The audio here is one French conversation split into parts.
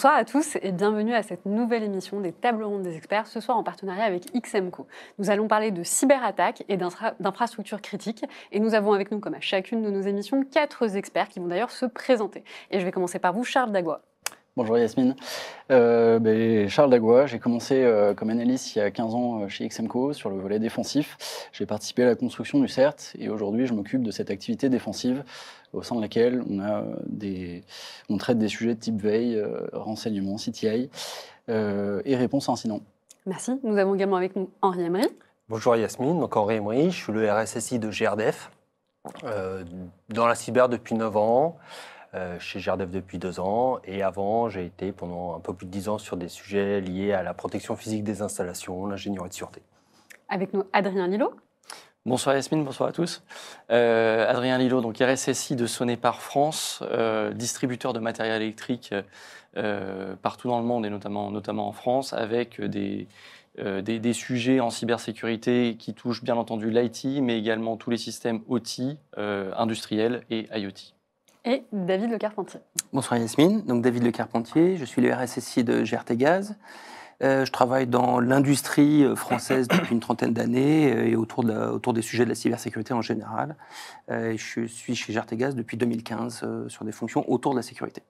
Bonsoir à tous et bienvenue à cette nouvelle émission des Tables rondes des experts, ce soir en partenariat avec XMCO. Nous allons parler de cyberattaques et d'infrastructures critiques et nous avons avec nous, comme à chacune de nos émissions, quatre experts qui vont d'ailleurs se présenter. Et je vais commencer par vous, Charles Dagua. Bonjour Yasmine. Euh, ben, Charles Dagua, j'ai commencé euh, comme analyste il y a 15 ans euh, chez XMCO sur le volet défensif. J'ai participé à la construction du CERT et aujourd'hui je m'occupe de cette activité défensive au sein de laquelle on, a des, on traite des sujets de type veille, renseignement, CTI et réponse à incident. Merci. Nous avons également avec nous Henri Emery. Bonjour Yasmine, donc Henri Emery, je suis le RSSI de GRDF, dans la cyber depuis 9 ans. Euh, chez GRDF depuis deux ans. Et avant, j'ai été pendant un peu plus de dix ans sur des sujets liés à la protection physique des installations, l'ingénierie de sûreté. Avec nous, Adrien Lillo. Bonsoir Yasmine, bonsoir à tous. Euh, Adrien Lillo, donc RSSI de Sonépar France, euh, distributeur de matériel électrique partout dans le monde et notamment, notamment en France, avec des, des, des, sujets en cybersécurité qui touchent bien entendu l'IT, mais également tous les systèmes OT, industriels et IoT et David Le Carpentier. Bonsoir Yasmine, donc David Le Carpentier, je suis le RSSI de GRT Gaz. Euh, je travaille dans l'industrie euh, française depuis une trentaine d'années euh, et autour, de autour des sujets de la cybersécurité en général. je suis chez GRT Gaz depuis 2015 sur des fonctions autour de la sécurité.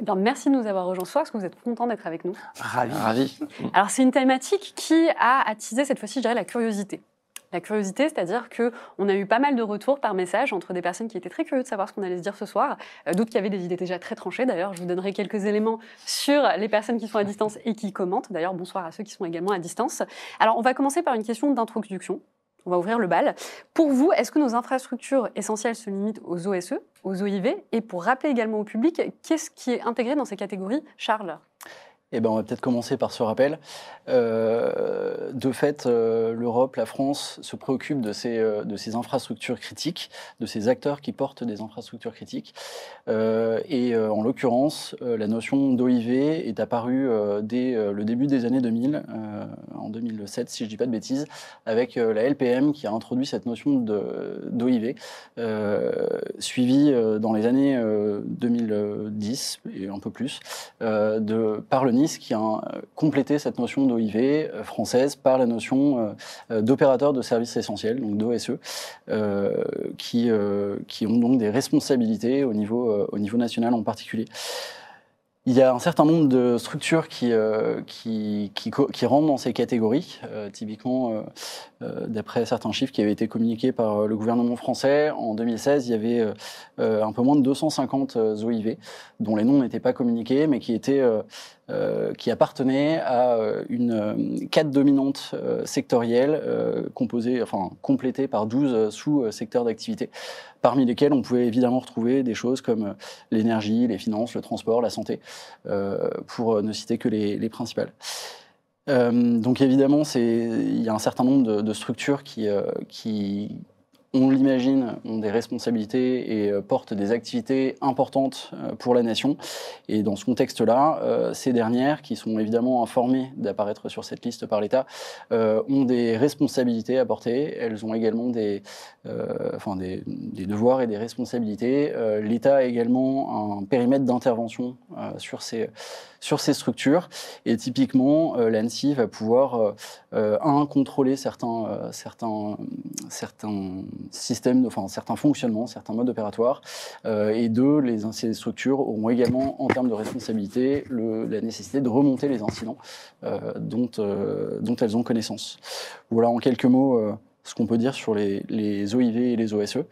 Eh merci de nous avoir rejoints ce soir. Est-ce que vous êtes content d'être avec nous Ravi. Ravi. Alors, c'est une thématique qui a attisé cette fois-ci, je dirais, la curiosité la curiosité, c'est-à-dire qu'on a eu pas mal de retours par message entre des personnes qui étaient très curieuses de savoir ce qu'on allait se dire ce soir, euh, d'autres qui avaient des idées déjà très tranchées. D'ailleurs, je vous donnerai quelques éléments sur les personnes qui sont à distance et qui commentent. D'ailleurs, bonsoir à ceux qui sont également à distance. Alors, on va commencer par une question d'introduction. On va ouvrir le bal. Pour vous, est-ce que nos infrastructures essentielles se limitent aux OSE, aux OIV Et pour rappeler également au public, qu'est-ce qui est intégré dans ces catégories Charles? Eh ben, on va peut-être commencer par ce rappel. Euh, de fait, euh, l'Europe, la France se préoccupe de ces, euh, de ces infrastructures critiques, de ces acteurs qui portent des infrastructures critiques. et en l'occurrence, la notion d'OIV est apparue dès le début des années 2000, en 2007 si je ne dis pas de bêtises, avec la LPM qui a introduit cette notion d'OIV, suivie dans les années 2010 et un peu plus par le qui a complété cette notion d'OIV euh, française par la notion euh, euh, d'opérateur de services essentiels, donc d'OSE, qui, qui ont donc des responsabilités au niveau, au niveau national en particulier. Il y a un certain nombre de structures qui, qui, qui, rentrent dans ces catégories. typiquement, d'après certains chiffres qui avaient été communiqués par le gouvernement français, en 2016, il y avait un peu moins de 250 OIV, dont les noms n'étaient pas communiqués, mais qui étaient euh, qui appartenait à euh, une euh, cadre dominante sectorielle composée, enfin complétée par 12 sous-secteurs d'activité, parmi lesquels on pouvait évidemment retrouver des choses comme l'énergie, les finances, le transport, la santé, pour ne citer que les, les principales. donc évidemment, il y a un certain nombre de, de structures qui, qui, on l'imagine, ont des responsabilités et euh, portent des activités importantes euh, pour la nation. Et dans ce contexte-là, euh, ces dernières, qui sont évidemment informées d'apparaître sur cette liste par l'État, ont des responsabilités à porter. Elles ont également des, enfin des, devoirs et des responsabilités. L'État a également un périmètre d'intervention sur ces sur ces structures. Et typiquement, l'ANSI va pouvoir, un, contrôler certains, certains, certains systèmes, enfin certains fonctionnements, certains modes opératoires. Euh, et deux, les, ces structures auront également, en termes de responsabilité, la nécessité de remonter les incidents euh, dont, euh, dont elles ont connaissance. Voilà en quelques mots ce qu'on peut dire sur les, les, OIV et les OSE.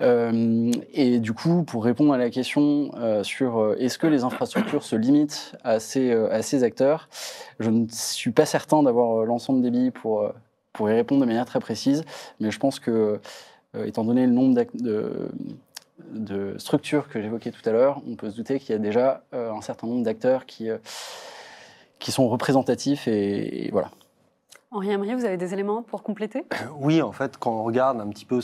Euh, et du coup, pour répondre à la question euh, sur est-ce que les infrastructures se limitent à ces, à ces acteurs, je ne suis pas certain d'avoir l'ensemble des billes pour, pour y répondre de manière très précise, mais je pense que, euh, étant donné le nombre de, de, structures que j'évoquais tout à l'heure, on peut se douter qu'il y a déjà euh, un certain nombre d'acteurs qui, euh, qui sont représentatifs et, voilà. Henri Emery, vous avez des éléments pour compléter? Oui, en fait, quand on regarde un petit peu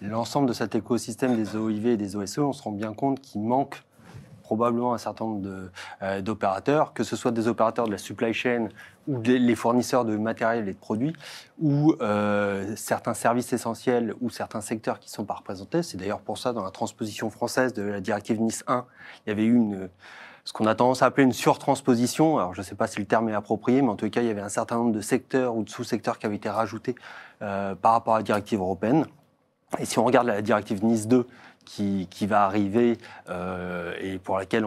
l'ensemble de cet écosystème des OIV et des OSE, on se rend bien compte qu'il manque probablement un certain nombre euh, d'opérateurs, que ce soit des opérateurs de la supply chain ou les fournisseurs de matériel et de produits, ou euh, certains services essentiels ou certains secteurs qui ne sont pas représentés. C'est d'ailleurs pour ça, dans la transposition française de la directive Nice 1, il y avait eu une ce qu'on a tendance à appeler une surtransposition. Alors, je ne sais pas si le terme est approprié, mais en tout cas, il y avait un certain nombre de secteurs ou de sous-secteurs qui avaient été rajoutés euh, par rapport à la directive européenne. Et si on regarde la directive Nice 2, qui, qui va arriver euh, et pour laquelle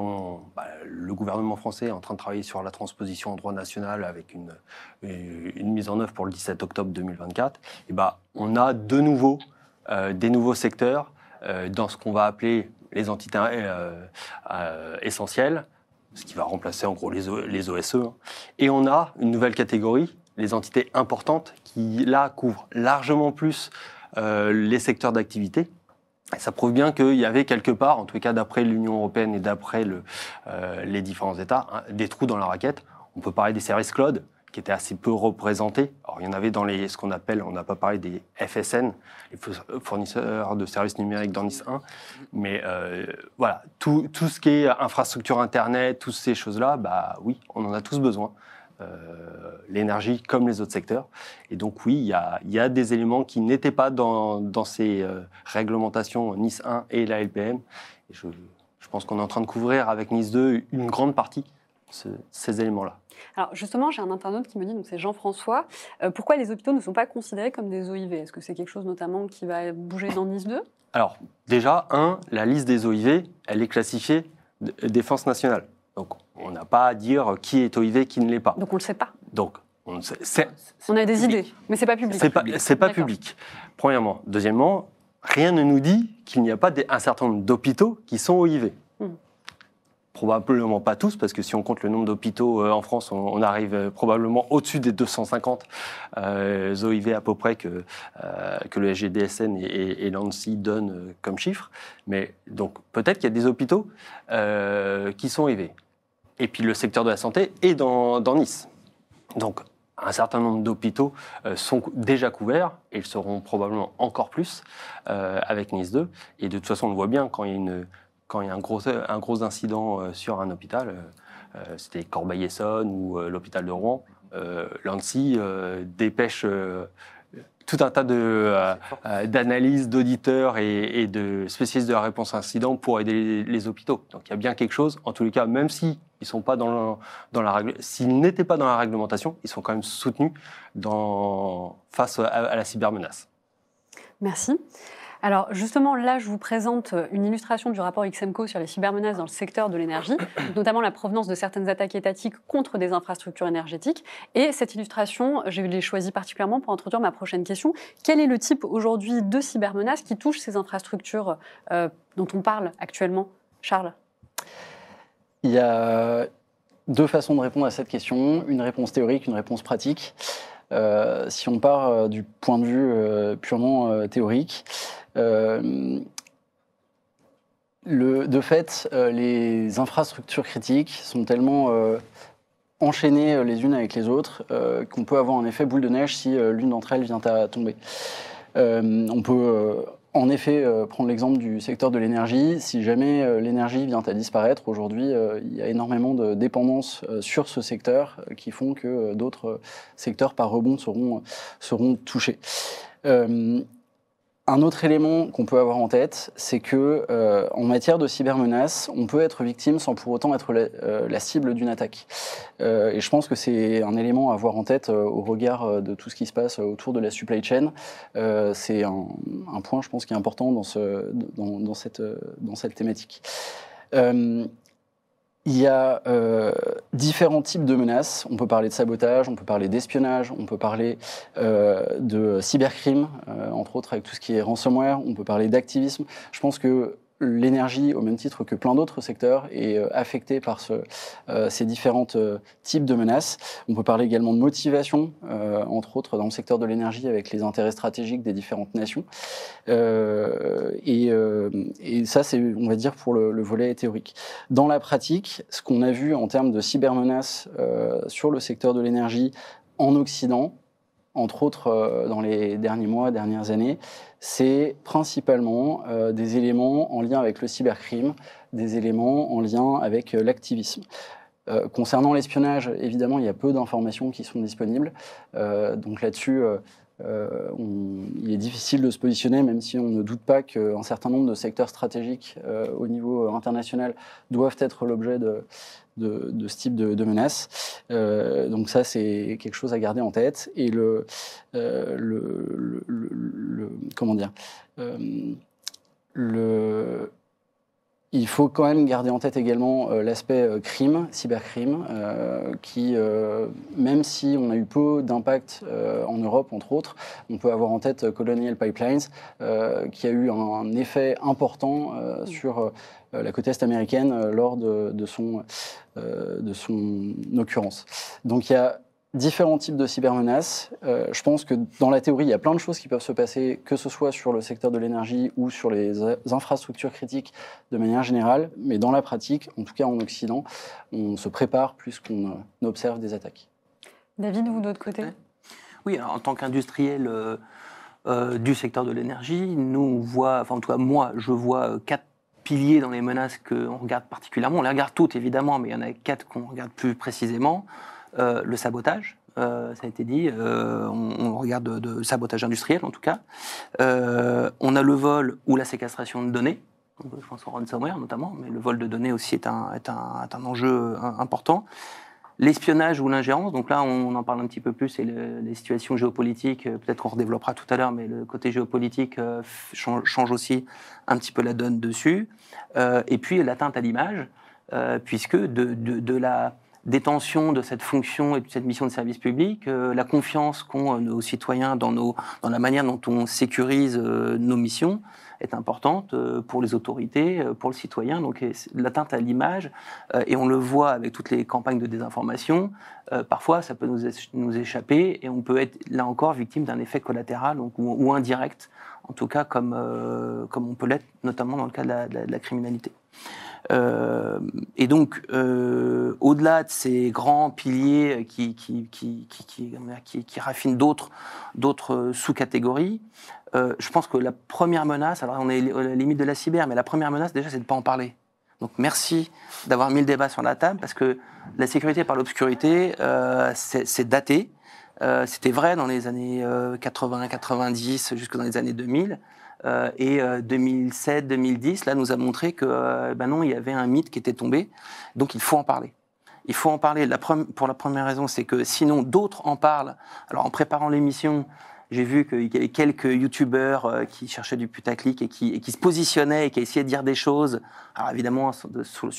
bah, le gouvernement français est en train de travailler sur la transposition en droit national avec une, une mise en œuvre pour le 17 octobre 2024, et bah, on a de nouveau euh, des nouveaux secteurs euh, dans ce qu'on va appeler les entités euh, euh, essentielles, ce qui va remplacer en gros les, O- OSE. hein. Et on a une nouvelle catégorie, les entités importantes, qui là couvrent largement plus euh, les secteurs d'activité. Ça prouve bien qu'il y avait quelque part, en tout cas d'après l'Union européenne et d'après le, les différents États, hein, des trous dans la raquette. On peut parler des services cloud, qui étaient assez peu représentés. Alors, il y en avait dans les, ce qu'on appelle, on n'a pas parlé des FSN, les fournisseurs de services numériques dans Nice 1. Mais euh, voilà, tout, tout ce qui est infrastructure Internet, toutes ces choses-là, bah oui, on en a tous besoin. Euh, L'énergie comme les autres secteurs. Et donc oui, il y a, y a des éléments qui n'étaient pas dans, dans ces euh, réglementations Nice 1 et la LPM. Je, pense qu'on est en train de couvrir avec Nice 2 une grande partie ce- ces éléments-là. Alors justement, j'ai un internaute qui me dit, donc c'est Jean-François, euh, pourquoi les hôpitaux ne sont pas considérés comme des OIV Est-ce que c'est quelque chose notamment qui va bouger dans Nice 2 Alors, déjà, un, la liste des OIV, elle est classifiée de- défense nationale. Donc, on n'a pas à dire qui est OIV, qui ne l'est pas. Donc on ne le sait pas. Donc, on ne sait- c'est On a des idées, mais c'est pas public. c'est pas, c'est pas public. Premièrement. Deuxièmement, rien ne nous dit qu'il n'y a pas des- un certain nombre d'hôpitaux qui sont OIV. Probablement pas tous, parce que si on compte le nombre d'hôpitaux euh, en France, on, arrive euh, probablement au-dessus des 250 euh, OIV à peu près que, euh, que le SGDSN et, et, l'ANSI donnent comme chiffre. Mais donc peut-être qu'il y a des hôpitaux qui sont OIV. Et puis le secteur de la santé est dans, dans Nice. Donc un certain nombre d'hôpitaux sont déjà couverts et ils seront probablement encore plus avec Nice 2. Et de toute façon, on le voit bien quand il y a, une, quand il y a un, gros, incident euh, sur un hôpital, euh, euh, c'était Corbeil-Essonne ou l'hôpital de Rouen, l'ANSI dépêche tout un tas d'analyses d'auditeurs et, de spécialistes de la réponse à incident pour aider les, hôpitaux. Donc il y a bien quelque chose, en tous les cas, même s'ils n'étaient pas dans la réglementation, ils sont quand même soutenus face à la cybermenace. Merci. Alors justement, là, je vous présente une illustration du rapport XMCO sur les cybermenaces dans le secteur de l'énergie, notamment la provenance de certaines attaques étatiques contre des infrastructures énergétiques. Et cette illustration, je l'ai choisie particulièrement pour introduire ma prochaine question. Quel est le type aujourd'hui de cybermenaces qui touche ces infrastructures euh, dont on parle actuellement? Charles? Il y a deux façons de répondre à cette question, une réponse théorique, une réponse pratique. Euh, si on part euh, du point de vue euh, purement euh, théorique, euh, le, de fait, euh, les infrastructures critiques sont tellement euh, enchaînées euh, les unes avec les autres euh, qu'on peut avoir un effet boule de neige si euh, l'une d'entre elles vient à tomber. Euh, on peut euh, en effet euh, prendre l'exemple du secteur de l'énergie. Si jamais euh, l'énergie vient à disparaître, aujourd'hui, euh, il y a énormément de dépendances euh, sur ce secteur euh, qui font que euh, d'autres euh, secteurs par rebond seront touchés. Euh, un autre élément qu'on peut avoir en tête, c'est que euh, en matière de cybermenaces, on peut être victime sans pour autant être la, euh, la cible d'une attaque. Euh, et je pense que c'est un élément à avoir en tête euh, au regard euh, de tout ce qui se passe autour de la supply chain. Euh, c'est un, un point, je pense, qui est important dans, ce, dans, dans cette, euh, dans cette thématique. Il y a euh, différents types de menaces. On peut parler de sabotage, on peut parler d'espionnage, on peut parler euh, de cybercrime, euh, entre autres avec tout ce qui est ransomware, on peut parler d'activisme. Je pense que l'énergie, au même titre que plein d'autres secteurs, est euh, affectée par ce, euh, ces différents euh, types de menaces. On peut parler également de motivation, entre autres dans le secteur de l'énergie avec les intérêts stratégiques des différentes nations. Et, et ça, c'est, on va dire, pour le, le volet théorique. Dans la pratique, ce qu'on a vu en termes de cybermenaces sur le secteur de l'énergie en Occident, entre autres euh, dans les derniers mois, dernières années, c'est principalement euh, des éléments en lien avec le cybercrime, des éléments en lien avec euh, l'activisme. Concernant l'espionnage, évidemment, il y a peu d'informations qui sont disponibles. Donc là-dessus, il est difficile de se positionner, même si on ne doute pas qu'un certain nombre de secteurs stratégiques au niveau international doivent être l'objet de, de, ce type de, de menaces. Euh, donc ça, c'est quelque chose à garder en tête. Et le, euh, le- le- comment dire, euh, le, il faut quand même garder en tête également euh, l'aspect euh, crime, cybercrime, euh, qui, même si on a eu peu d'impact en Europe, entre autres, on peut avoir en tête Colonial Pipelines, qui a eu un, un effet important sur la côte est américaine lors de, de son, de son occurrence. Donc il y a différents types de cybermenaces. Euh, je pense que dans la théorie, il y a plein de choses qui peuvent se passer, que ce soit sur le secteur de l'énergie ou sur les euh, infrastructures critiques de manière générale, mais dans la pratique, en tout cas en Occident, on se prépare plus qu'on euh, observe des attaques. David, vous de votre côté? Oui, alors, en tant qu'industriel euh, euh, du secteur de l'énergie, nous on voit, enfin en tout cas moi, je vois euh, quatre piliers dans les menaces qu'on regarde particulièrement. On les regarde toutes évidemment, mais il y en a quatre qu'on regarde plus précisément. Euh, le sabotage, euh, ça a été dit, euh, on, regarde de, sabotage industriel en tout cas. On a le vol ou la séquestration de données. Je pense au ransomware notamment, mais le vol de données aussi est un, est un, est un enjeu important. L'espionnage ou l'ingérence, donc là on en parle un petit peu plus, le- les situations géopolitiques, peut-être qu'on redéveloppera tout à l'heure, mais le côté géopolitique change, aussi un petit peu la donne dessus. Et puis l'atteinte à l'image, puisque de- de la détention de cette fonction et de cette mission de service public, euh, la confiance qu'ont euh, nos citoyens dans, nos, dans la manière dont on sécurise euh, nos missions est importante pour les autorités, pour le citoyen. Donc l'atteinte à l'image, et on le voit avec toutes les campagnes de désinformation, parfois ça peut nous, éch- nous échapper et on peut être là encore victime d'un effet collatéral ou, indirect, en tout cas comme, comme on peut l'être notamment dans le cas de la criminalité. Euh, et donc, euh, au-delà de ces grands piliers qui, qui, qui, qui, qui, raffinent d'autres, sous-catégories, euh, je pense que la première menace, alors on est à la limite de la cyber, mais la première menace déjà c'est de ne pas en parler. Donc merci d'avoir mis le débat sur la table parce que la sécurité par l'obscurité, c'est daté. C'était vrai dans les années 80, 90, jusque dans les années 2000. Euh, et 2007, 2010, là, nous a montré que, euh, ben non, il y avait un mythe qui était tombé. Donc, il faut en parler. Il faut en parler. Pour la première raison, c'est que sinon, d'autres en parlent. Alors, en préparant l'émission, j'ai vu qu'il y avait quelques youtubeurs euh, qui cherchaient du putaclic et qui, et qui se positionnaient et qui essayaient de dire des choses. Alors, évidemment, sur,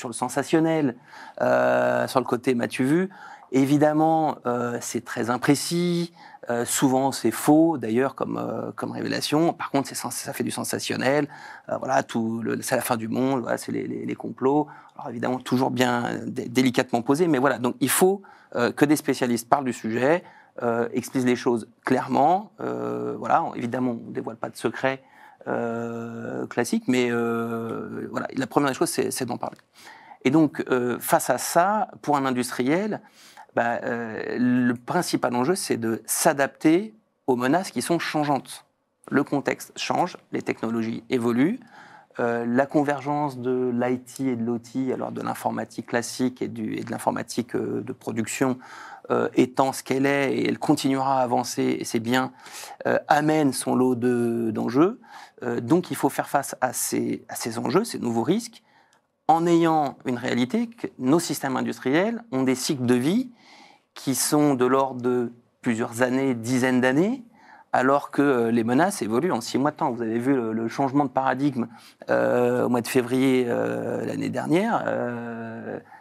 le sensationnel, euh, sur le côté m'as-tu vu? Évidemment, euh, c'est très imprécis. Euh, souvent, c'est faux, d'ailleurs, comme, euh, comme révélation. Par contre, ça fait du sensationnel. Euh, voilà, tout, c'est la fin du monde. Voilà, c'est les, les- complots. Alors évidemment, toujours bien euh, dé- délicatement posé, mais voilà. Donc, il faut euh, que des spécialistes parlent du sujet, expliquent les choses clairement. Voilà, évidemment, on ne dévoile pas de secret classique, mais voilà. La première des choses, c'est d'en parler. Et donc, face à ça, pour un industriel, bah, euh, le principal enjeu, c'est de s'adapter aux menaces qui sont changeantes. Le contexte change, les technologies évoluent, euh, la convergence de l'IT et de l'OT, alors de l'informatique classique et, de l'informatique euh, de production, étant ce qu'elle est, et elle continuera à avancer, et c'est bien, amène son lot de- d'enjeux. Donc il faut faire face à ces enjeux, ces nouveaux risques, en ayant une réalité que nos systèmes industriels ont des cycles de vie qui sont de l'ordre de plusieurs années, dizaines d'années, alors que euh, les menaces évoluent en six mois de temps. Vous avez vu le, changement de paradigme euh, au mois de février euh, l'année dernière.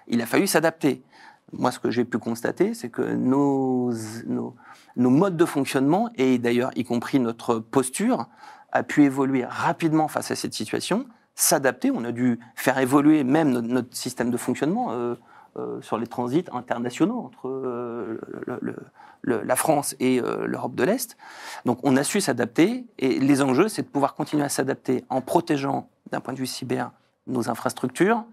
il a fallu s'adapter. Moi, ce que j'ai pu constater, c'est que nos, modes de fonctionnement, et d'ailleurs y compris notre posture, a pu évoluer rapidement face à cette situation, s'adapter. On a dû faire évoluer même notre, système de fonctionnement sur les transits internationaux entre euh, la France et euh, l'Europe de l'Est. Donc on a su s'adapter et les enjeux, c'est de pouvoir continuer à s'adapter en protégeant d'un point de vue cyber nos infrastructures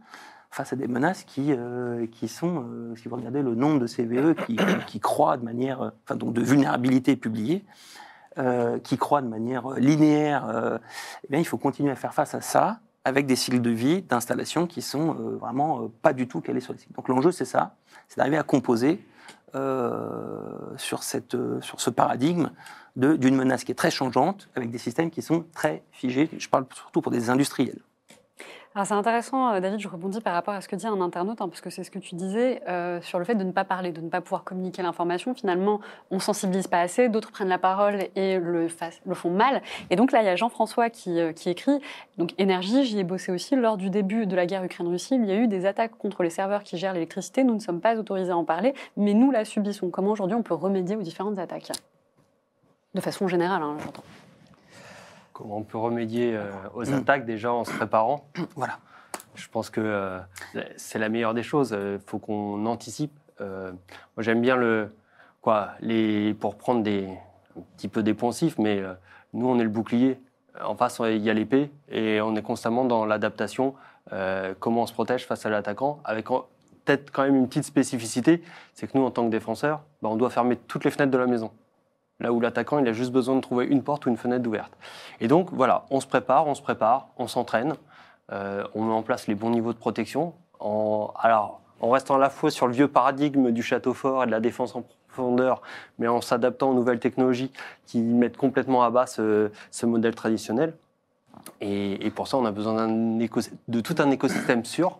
face à des menaces qui, euh, qui sont, euh, si vous regardez le nombre de CVE qui, qui croît de manière, euh, enfin donc de vulnérabilité publiée, euh, qui croît de manière linéaire, euh, eh bien, il faut continuer à faire face à ça avec des cycles de vie d'installation qui sont euh, vraiment euh, pas du tout calés sur les cycles. Donc l'enjeu, c'est ça, c'est d'arriver à composer euh, sur, sur ce paradigme d'une menace qui est très changeante, avec des systèmes qui sont très figés. Je parle surtout pour des industriels. C'est intéressant, euh, David, je rebondis par rapport à ce que dit un internaute, hein, parce que c'est ce que tu disais euh, sur le fait de ne pas parler, de ne pas pouvoir communiquer l'information. Finalement, on sensibilise pas assez, d'autres prennent la parole et le, font mal. Et donc là, il y a Jean-François qui, euh, qui écrit, donc énergie, j'y ai bossé aussi, lors du début de la guerre Ukraine-Russie, il y a eu des attaques contre les serveurs qui gèrent l'électricité, nous ne sommes pas autorisés à en parler, mais nous la subissons. Comment aujourd'hui on peut remédier aux différentes attaques? De façon générale, hein, j'entends. Comment on peut remédier euh, aux Mm. attaques déjà en se préparant Voilà. Je pense que euh, c'est la meilleure des choses. Il faut qu'on anticipe. Euh, moi, j'aime bien le. Quoi, les, pour prendre des. un petit peu des poncifs, mais euh, nous, on est le bouclier. En face, il y a l'épée et on est constamment dans l'adaptation. euh, comment on se protège face à l'attaquant avec peut-être quand même une petite spécificité c'est que nous, en tant que défenseurs, bah, on doit fermer toutes les fenêtres de la maison. Là où l'attaquant, il a juste besoin de trouver une porte ou une fenêtre ouverte. Et donc, voilà, on se prépare, on se prépare, on s'entraîne. Euh, on met en place les bons niveaux de protection. En, alors, en restant à la fois sur le vieux paradigme du château fort et de la défense en profondeur, mais en s'adaptant aux nouvelles technologies qui mettent complètement à bas ce, modèle traditionnel. Et, et pour ça, on a besoin de tout un écosystème sûr,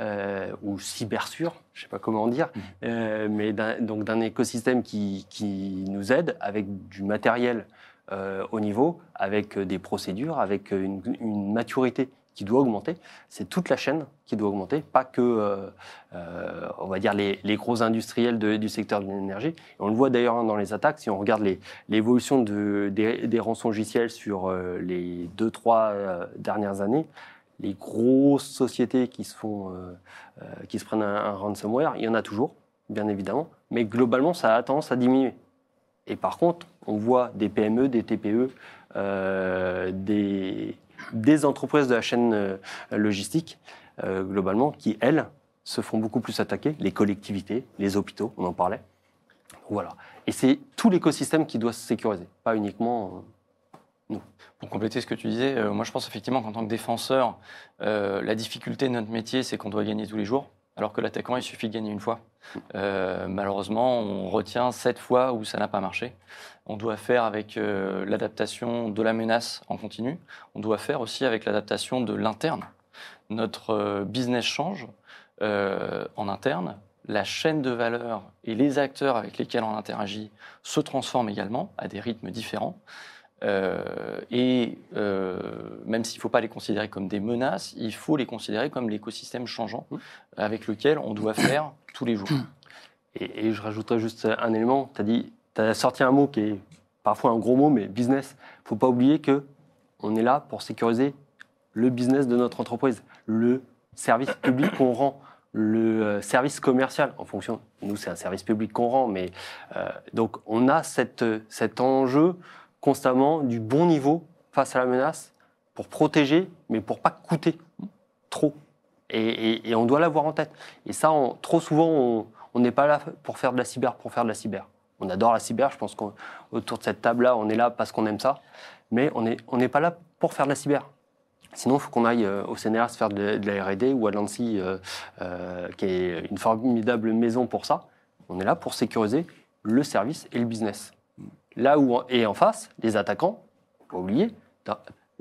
euh, ou cyber sûr, je ne sais pas comment dire, euh, mais donc d'un écosystème qui, qui nous aide avec du matériel euh, au niveau, avec euh, des procédures, avec une, une maturité qui doit augmenter. C'est toute la chaîne qui doit augmenter, pas que, euh, euh, on va dire, les, les gros industriels de- du secteur de l'énergie. Et on le voit d'ailleurs hein, dans les attaques, si on regarde l'évolution de- des, des rançongiciels sur euh, les deux, trois dernières années, les grosses sociétés qui se, font, euh, euh, qui se prennent un, ransomware, il y en a toujours, bien évidemment, mais globalement, ça a tendance à diminuer. Et par contre, on voit des PME, des TPE, euh, des, entreprises de la chaîne logistique, globalement, qui, elles, se font beaucoup plus attaquer, les collectivités, les hôpitaux, on en parlait. Voilà. Et c'est tout l'écosystème qui doit se sécuriser, pas uniquement... Pour compléter ce que tu disais, euh, moi je pense effectivement qu'en tant que défenseur, euh, la difficulté de notre métier, c'est qu'on doit gagner tous les jours, alors que l'attaquant, il suffit de gagner une fois. Euh, malheureusement, on retient sept fois où ça n'a pas marché. On doit faire avec l'adaptation de la menace en continu. On doit faire aussi avec l'adaptation de l'interne. Notre business change en interne. La chaîne de valeur et les acteurs avec lesquels on interagit se transforment également à des rythmes différents. Euh, et euh, même s'il ne faut pas les considérer comme des menaces, il faut les considérer comme l'écosystème changeant avec lequel on doit faire tous les jours. Et, et je rajouterais juste un élément. Tu as dit, tu as sorti un mot qui est parfois un gros mot, mais business. Il faut pas oublier que on est là pour sécuriser le business de notre entreprise, le service public qu'on rend, le euh, service commercial en fonction. Nous, c'est un service public qu'on rend, mais euh, donc on a cette, cet enjeu constamment du bon niveau face à la menace pour protéger, mais pour pas coûter trop. Et, on doit l'avoir en tête. Et ça, on- trop souvent, on- n'est pas là pour faire de la cyber pour faire de la cyber. On adore la cyber, je pense qu'autour de cette table-là, on est là parce qu'on aime ça, mais on n'est on pas là pour faire de la cyber. Sinon, il faut qu'on aille euh, au CNRS faire de, de la R&D ou à l'ANSI, euh, euh, qui est une formidable maison pour ça. On est là pour sécuriser le service et le business. Là où, et en face, les attaquants, pas oublier,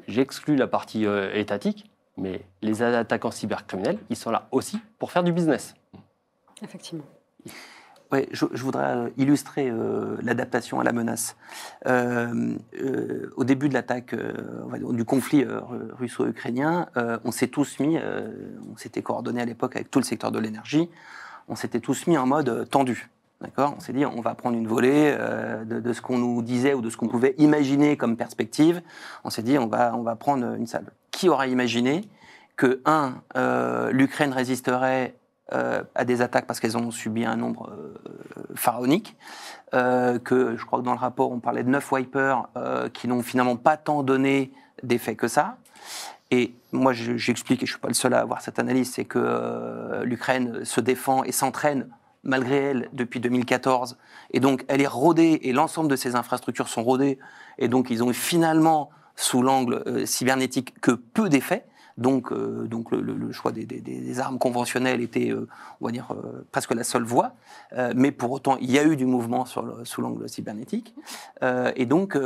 j'exclus la partie euh, étatique, mais les attaquants cybercriminels, ils sont là aussi pour faire du business. Effectivement. Ouais, je, je voudrais euh, illustrer euh, l'adaptation à la menace. Euh, euh, au début de l'attaque, euh, du conflit euh, russo-ukrainien, euh, on s'est tous mis, euh, on s'était coordonné à l'époque avec tout le secteur de l'énergie, on s'était tous mis en mode euh, tendu. On s'est dit, on va prendre une volée euh, de, ce qu'on nous disait ou de ce qu'on pouvait imaginer comme perspective. On s'est dit, on va, on va prendre une salle. Qui aura imaginé que, un, euh, l'Ukraine résisterait euh, à des attaques parce qu'elles ont subi un nombre pharaonique, que je crois que dans le rapport on parlait de neuf wipers qui n'ont finalement pas tant donné d'effet que ça. Et moi je- j'explique, et je suis pas le seul à avoir cette analyse, c'est que l'Ukraine se défend et s'entraîne malgré elle depuis 2014, et donc elle est rodée et l'ensemble de ses infrastructures sont rodées, et donc ils ont finalement sous l'angle euh, cybernétique que peu d'effets. Donc, euh, donc le, le- choix des, des- des armes conventionnelles était, euh, on va dire, euh, presque la seule voie. Euh, mais pour autant, il y a eu du mouvement sur le- sous l'angle cybernétique. Euh, et donc,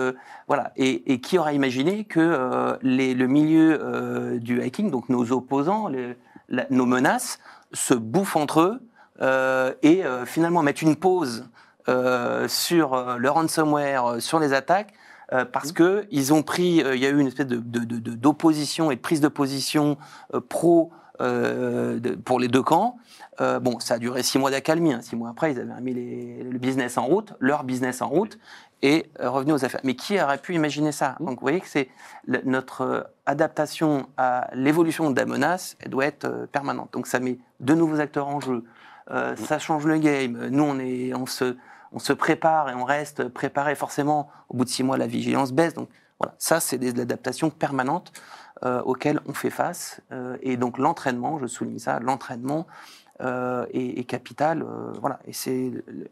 voilà. Et, et qui aurait imaginé que les- le milieu du hacking, donc nos opposants, les- la- nos menaces, se bouffent entre eux et euh, finalement mettent une pause euh, sur euh, le ransomware, euh, sur les attaques, euh, parce que ils ont pris, euh, il y a eu une espèce de- de- de- de- d'opposition et de prise de position euh, pro euh, pour les deux camps. Euh, bon, ça a duré six mois d'accalmie. hein. Six mois après, ils avaient mis les- le business en route, leur business en route, et euh, revenu aux affaires. Mais qui aurait pu imaginer ça? Donc, vous voyez que c'est notre euh, adaptation à l'évolution de la menace, elle doit être euh, permanente. Donc, ça met de nouveaux acteurs en jeu. Euh, ça change le game. Nous, on, est, on, se, on se prépare et on reste préparé. Forcément, au bout de six mois, la vigilance baisse. Donc, voilà, ça, c'est des adaptations permanentes euh, auxquelles on fait face. Euh, et donc, l'entraînement, je souligne ça, l'entraînement est, est capital. voilà. Et c'est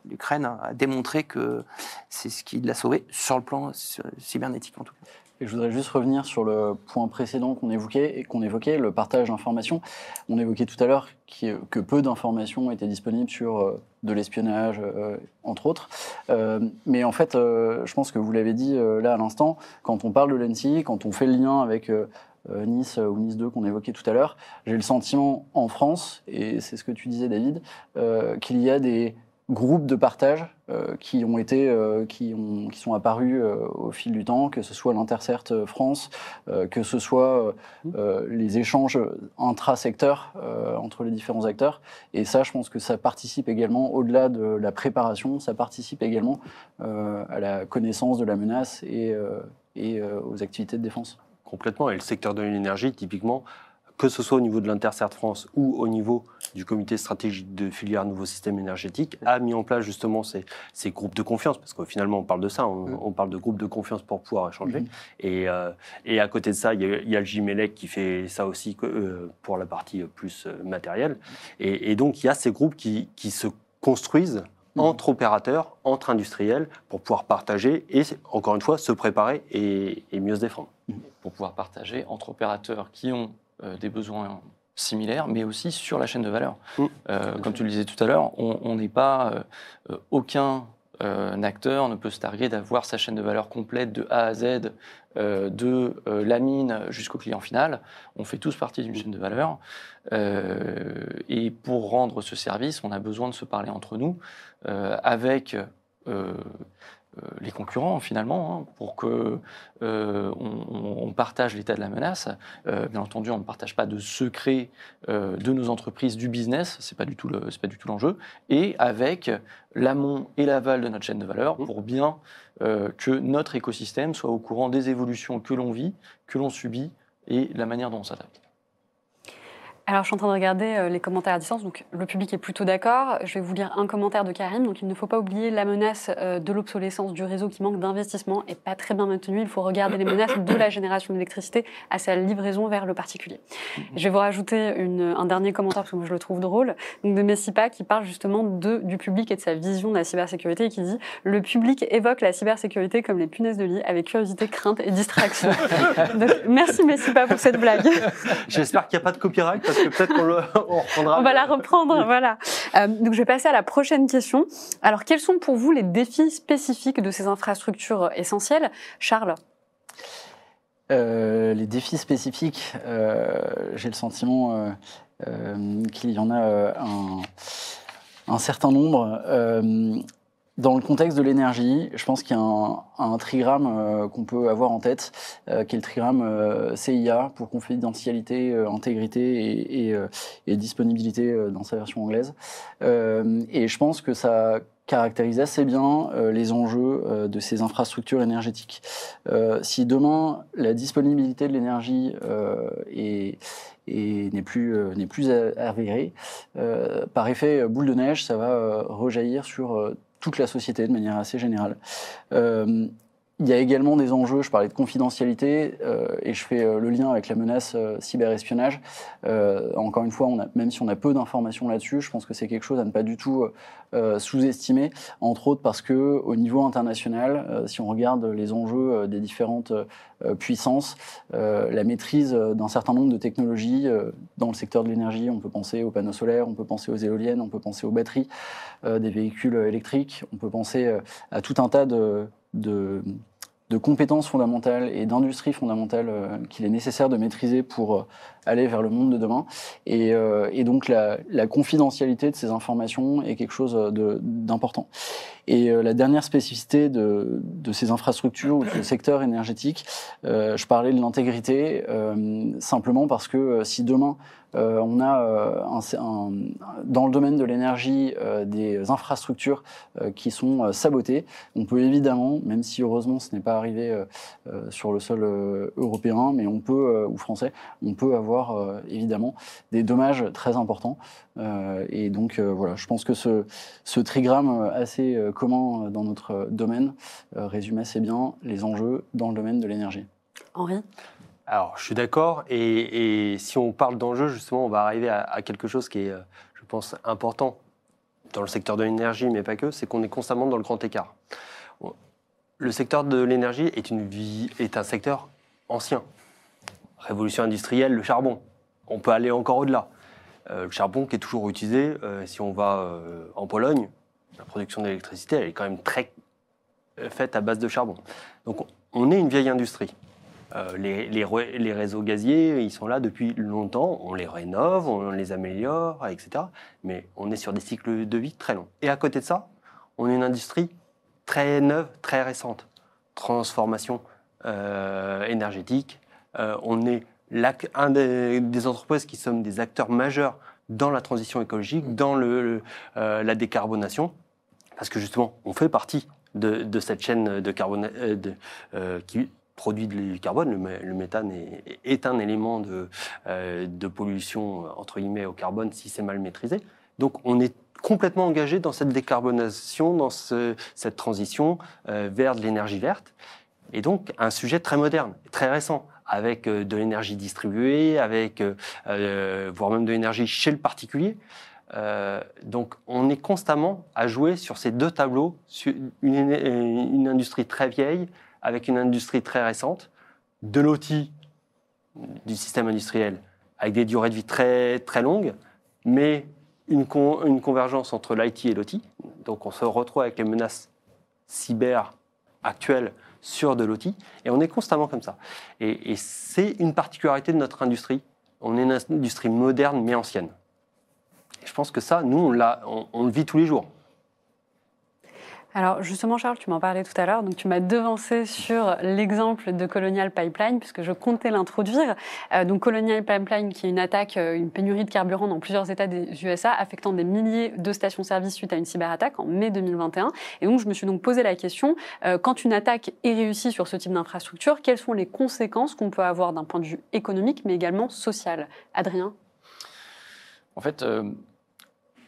l'Ukraine a démontré que c'est ce qui l'a sauvé sur le plan cy- cybernétique, en tout cas. Et je voudrais juste revenir sur le point précédent qu'on évoquait, qu'on évoquait, le partage d'informations. On évoquait tout à l'heure que peu d'informations étaient disponibles sur euh, de l'espionnage, euh, entre autres. Euh, mais en fait, je pense que vous l'avez dit là à l'instant, quand on parle de l'NCI, quand on fait le lien avec Nice ou Nice 2 qu'on évoquait tout à l'heure, j'ai le sentiment en France, et c'est ce que tu disais David, qu'il y a des groupes de partage euh, qui ont été, euh, qui, ont, qui sont apparus euh, au fil du temps, que ce soit l'Intercert France, euh, que ce soit euh, euh, les échanges intra-secteurs euh, entre les différents acteurs. Et ça, je pense que ça participe également, au-delà de la préparation, ça participe également euh, à la connaissance de la menace et, euh, et euh, aux activités de défense. Complètement. Et le secteur de l'énergie, typiquement, que ce soit au niveau de l'Intercert France ou au niveau du comité stratégique de filière nouveaux systèmes énergétiques, a mis en place justement ces, ces groupes de confiance, parce que finalement on parle de ça, on, Mm. on parle de groupes de confiance pour pouvoir échanger. Mhm. Et, euh, et à côté de ça, il y a, il y a le JMELEC qui fait ça aussi euh, pour la partie euh, plus matérielle. Et, et donc il y a ces groupes qui, qui se construisent Mhm. entre opérateurs, entre industriels, pour pouvoir partager et, encore une fois, se préparer et, et mieux se défendre. pour pouvoir partager entre opérateurs qui ont des besoins similaires, mais aussi sur la chaîne de valeur. Mm. Euh, comme tu le disais tout à l'heure, on n'est pas euh, euh, aucun euh, acteur ne peut se targuer d'avoir sa chaîne de valeur complète de A à Z, euh, de euh, la mine jusqu'au client final. On fait tous partie d'une chaîne de valeur. Euh, et pour rendre ce service, on a besoin de se parler entre nous euh, avec euh, euh, les concurrents finalement, hein, pour que euh, on, partage l'état de la menace. Euh, bien entendu, on ne partage pas de secrets euh, de nos entreprises, du business, c'est pas du tout pas du tout l'enjeu. Et avec l'amont et l'aval de notre chaîne de valeur pour bien euh, que notre écosystème soit au courant des évolutions que l'on vit, que l'on subit et la manière dont on s'adapte. Alors, je suis en train de regarder euh, les commentaires à distance. Donc, le public est plutôt d'accord. Je vais vous lire un commentaire de Karim. Donc, il ne faut pas oublier la menace euh, de l'obsolescence du réseau qui manque d'investissement et pas très bien maintenu. Il faut regarder les menaces de la génération d'électricité à sa livraison vers le particulier. Je vais vous rajouter une- un dernier commentaire parce que moi, je le trouve drôle. Donc, de Messipa qui parle justement de, du public et de sa vision de la cybersécurité et qui dit Le public évoque la cybersécurité comme les punaises de lit avec curiosité, crainte et distraction. Donc, merci Messipa pour cette blague. J'espère qu'il n'y a pas de copyright que peut-être qu'on le- on reprendra. On va la reprendre, voilà. Euh, donc je vais passer à la prochaine question. Alors, quels sont pour vous les défis spécifiques de ces infrastructures essentielles? Charles? Euh, les défis spécifiques, euh, j'ai le sentiment euh, euh, qu'il y en a euh, un, un certain nombre. Dans le contexte de l'énergie, je pense qu'il y a un, trigramme euh, qu'on peut avoir en tête, euh, qui est le trigramme euh, CIA pour confidentialité, intégrité et, disponibilité dans sa version anglaise. Et je pense que ça caractérise assez bien les enjeux de ces infrastructures énergétiques. Si demain la disponibilité de l'énergie est, est- n'est plus, euh, plus a- avérée, euh, par effet boule de neige, ça va rejaillir sur toute la société de manière assez générale. Euh, il y a également des enjeux, je parlais de confidentialité, euh, et je fais euh, le lien avec la menace euh, cyberespionnage. Encore une fois, même si on a peu d'informations là-dessus, je pense que c'est quelque chose à ne pas du tout sous-estimer, entre autres parce que au niveau international, si on regarde les enjeux des différentes puissances, la maîtrise d'un certain nombre de technologies dans le secteur de l'énergie, on peut penser aux panneaux solaires, on peut penser aux éoliennes, on peut penser aux batteries des véhicules électriques, on peut penser à tout un tas de, de, compétences fondamentales et d'industries fondamentales euh, qu'il est nécessaire de maîtriser pour euh, aller vers le monde de demain. Et, euh, donc la, confidentialité de ces informations est quelque chose d'important. Et la dernière spécificité de, de ces infrastructures ou de ce secteur énergétique, je parlais de l'intégrité, simplement parce que si demain euh, on a euh, dans le domaine de l'énergie euh, des infrastructures qui sont sabotées, on peut évidemment, même si heureusement ce n'est pas arrivé sur le sol européen, mais on peut, ou français, on peut avoir évidemment des dommages très importants. Et donc voilà, je pense que ce, ce trigramme assez commun dans notre domaine résume assez bien les enjeux dans le domaine de l'énergie. Henri? Alors, je suis d'accord. Et, si on parle d'enjeux, justement, on va arriver à, quelque chose qui est, euh, je pense, important dans le secteur de l'énergie, mais pas que, c'est qu'on est constamment dans le grand écart. Le secteur de l'énergie est, est un secteur ancien. Révolution industrielle, le charbon. On peut aller encore au-delà. Euh, le charbon qui est toujours utilisé, euh, si on va en Pologne, la production d'électricité, elle est quand même très faite à base de charbon. Donc, on- on est une vieille industrie. Euh, les, réseaux gaziers, ils sont là depuis longtemps. On les rénove, on les améliore, etc. Mais on est sur des cycles de vie très longs. Et à côté de ça, on est une industrie très neuve, très récente. Transformation euh, énergétique. Euh, on est un des, entreprises qui sommes des acteurs majeurs dans la transition écologique, dans la décarbonation, parce que justement, on fait partie de, cette chaîne de carbone qui produit du carbone. Le, mé- le méthane est, un élément de, euh, de pollution, entre guillemets, au carbone si c'est mal maîtrisé. Donc on est complètement engagé dans cette décarbonation, dans ce- cette transition euh, vers de l'énergie verte. Et donc un sujet très moderne, très récent, avec euh, de l'énergie distribuée, avec voire même de l'énergie chez le particulier. Donc on est constamment à jouer sur ces deux tableaux, sur une industrie très vieille avec une industrie très récente, de l'outil du système industriel avec des durées de vie très, très longues, mais une, con- une convergence entre l'IT et l'OT. Donc on se retrouve avec les menaces cyber actuelles sur de l'OT, et on est constamment comme ça. Et, c'est une particularité de notre industrie. On est une industrie moderne mais ancienne. Je pense que ça, nous, on le vit tous les jours. Alors justement, Charles, tu m'en parlais tout à l'heure, donc tu m'as devancé sur l'exemple de Colonial Pipeline, puisque je comptais l'introduire. Euh, donc Colonial Pipeline, qui est une attaque, euh, une pénurie de carburant dans plusieurs États des USA, affectant des milliers de stations-service suite à une cyberattaque en mai 2021. Et donc je me suis donc posé la question, euh, quand une attaque est réussie sur ce type d'infrastructure, quelles sont les conséquences qu'on peut avoir d'un point de vue économique, mais également social? Adrien? En fait,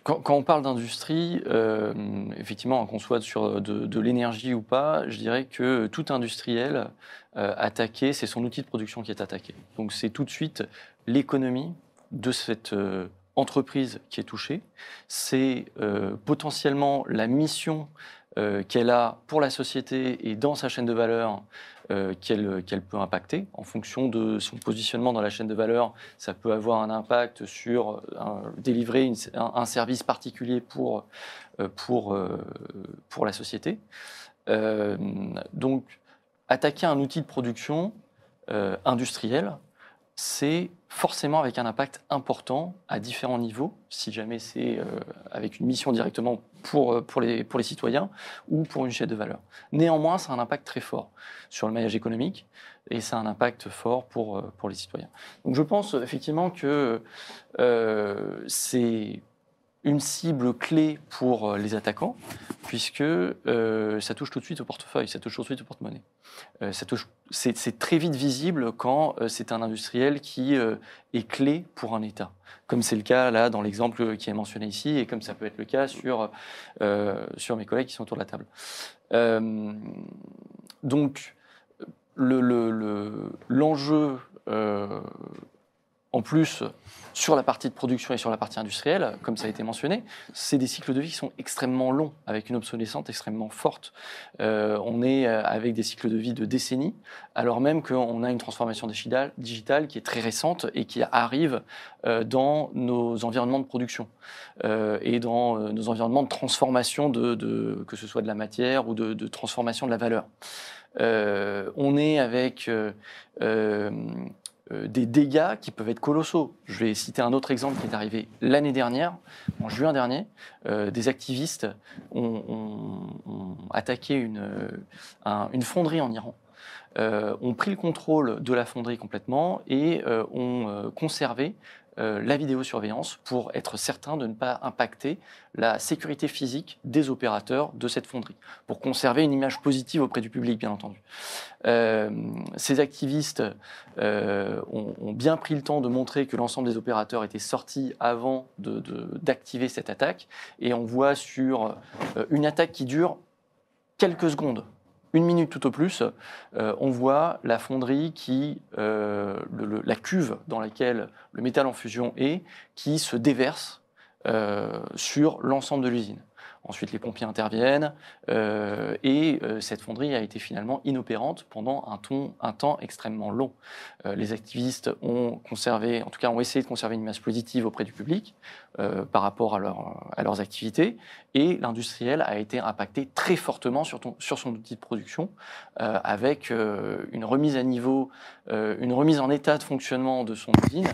quand, on parle d'industrie, euh, effectivement, qu'on soit sur de, de l'énergie ou pas, je dirais que tout industriel euh, attaqué, c'est son outil de production qui est attaqué. Donc c'est tout de suite l'économie de cette euh, entreprise qui est touchée. C'est euh, potentiellement la mission euh, qu'elle a pour la société et dans sa chaîne de valeur euh, qu'elle qu'elle peut impacter en fonction de son positionnement dans la chaîne de valeur ça peut avoir un impact sur euh, délivrer un, service particulier pour, euh, pour, euh, la société. Euh, donc, attaquer un outil de production euh, industriel, c'est forcément avec un impact important à différents niveaux, si jamais c'est euh, avec une mission directement pour, euh, pour, les, pour les citoyens ou pour une chaîne de valeur. Néanmoins, ça a un impact très fort sur le maillage économique et ça a un impact fort pour, euh, pour les citoyens. Donc je pense effectivement que c'est une cible clé pour euh, les attaquants, puisque euh, ça touche tout de suite au portefeuille, ça touche tout de suite au porte-monnaie. Euh, c'est, très vite visible quand c'est un industriel qui est clé pour un État, comme c'est le cas là dans l'exemple qui est mentionné ici, et comme ça peut être le cas sur, sur mes collègues qui sont autour de la table. Donc, le- le- le- l'enjeu, en plus, sur la partie de production et sur la partie industrielle, comme ça a été mentionné, c'est des cycles de vie qui sont extrêmement longs, avec une obsolescence extrêmement forte. Euh, on est euh, avec des cycles de vie de décennies, alors même qu'on a une transformation digitale, qui est très récente et qui arrive euh, dans nos environnements de production et dans nos environnements de transformation, de, que ce soit de la matière ou de, transformation de la valeur. On est avec des dégâts qui peuvent être colossaux. Je vais citer un autre exemple qui est arrivé l'année dernière, en juin dernier. Euh, des activistes ont, attaqué une, euh, un- une fonderie en Iran. Euh, ont pris le contrôle de la fonderie complètement et euh, ont euh, conservé euh, la vidéosurveillance pour être certain de ne pas impacter la sécurité physique des opérateurs de cette fonderie, pour conserver une image positive auprès du public, bien entendu. Euh, ces activistes euh, ont, bien pris le temps de montrer que l'ensemble des opérateurs étaient sortis avant d'activer cette attaque, et on voit sur une attaque qui dure quelques secondes, une minute tout au plus, euh, on voit la fonderie qui, euh, la cuve dans laquelle le métal en fusion est, qui se déverse euh, sur l'ensemble de l'usine. Ensuite, les pompiers interviennent euh, et euh, cette fonderie a été finalement inopérante pendant un, temps extrêmement long. Euh, les activistes ont conservé, en tout cas ont essayé de conserver une image positive auprès du public par rapport à, leur- à leurs activités et l'industriel a été impacté très fortement sur, son outil de production avec une remise à niveau, une remise en état de fonctionnement de son usine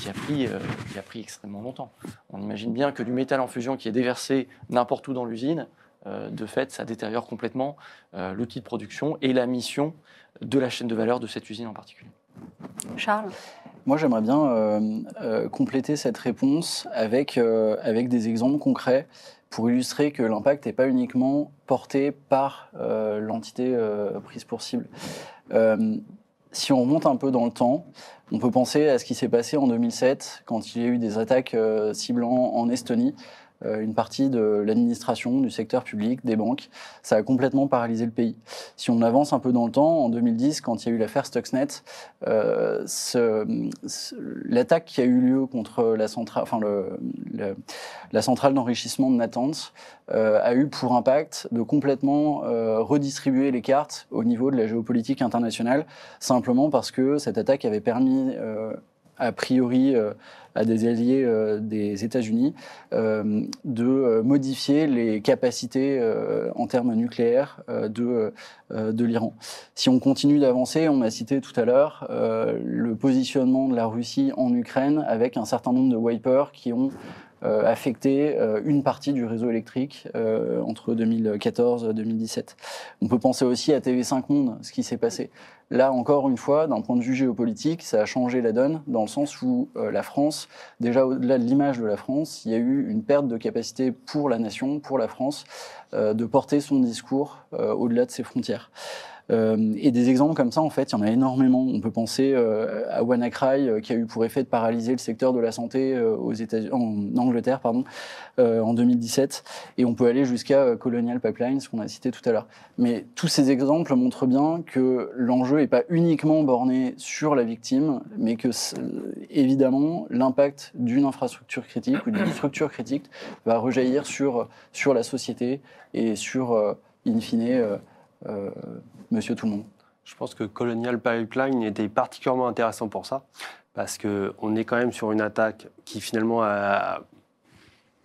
qui a pris extrêmement longtemps. On imagine bien que du métal en fusion qui est déversé n'importe où dans l'usine, euh, de fait, ça détériore complètement euh, l'outil de production et la mission de la chaîne de valeur de cette usine en particulier. Charles? Moi, j'aimerais bien euh, euh, compléter cette réponse avec, euh, avec des exemples concrets pour illustrer que l'impact n'est pas uniquement porté par euh, l'entité euh, prise pour cible. Euh, si on remonte un peu dans le temps, on peut penser à ce qui s'est passé en 2007 quand il y a eu des attaques euh, ciblant en Estonie une partie de l'administration, du secteur public, des banques. Ça a complètement paralysé le pays. Si on avance un peu dans le temps, en 2010, quand il y a eu l'affaire Stuxnet, euh, l'attaque qui a eu lieu contre la centrale, d'enrichissement de Natanz euh, a eu pour impact de complètement euh, redistribuer les cartes au niveau de la géopolitique internationale, simplement parce que cette attaque avait permis, euh, a priori, euh, à des alliés euh, des États-Unis euh, de modifier les capacités en termes nucléaires de, de l'Iran. Si on continue d'avancer, on a cité tout à l'heure le positionnement de la Russie en Ukraine avec un certain nombre de wipers qui ont euh, affecté euh, une partie du réseau électrique entre 2014 et 2017. On peut penser aussi à TV5 Monde, ce qui s'est passé. Là, encore une fois, d'un point de vue géopolitique, ça a changé la donne, dans le sens où euh, la France, déjà au-delà de l'image de la France, il y a eu une perte de capacité pour la nation, pour la France, euh, de porter son discours euh, au-delà de ses frontières. Euh, et des exemples comme ça, en fait, il y en a énormément. On peut penser euh, à WannaCry, euh, qui a eu pour effet de paralyser le secteur de la santé euh, aux États en Angleterre pardon, en 2017. Et on peut aller jusqu'à Colonial Pipeline, ce qu'on a cité tout à l'heure. Mais tous ces exemples montrent bien que l'enjeu n'est pas uniquement borné sur la victime, mais que, évidemment, l'impact d'une infrastructure critique ou d'une structure critique va rejaillir sur, sur la société et sur, in fine, monsieur tout le monde. Je pense que Colonial Pipeline était particulièrement intéressant pour ça, parce qu'on est quand même sur une attaque qui finalement a,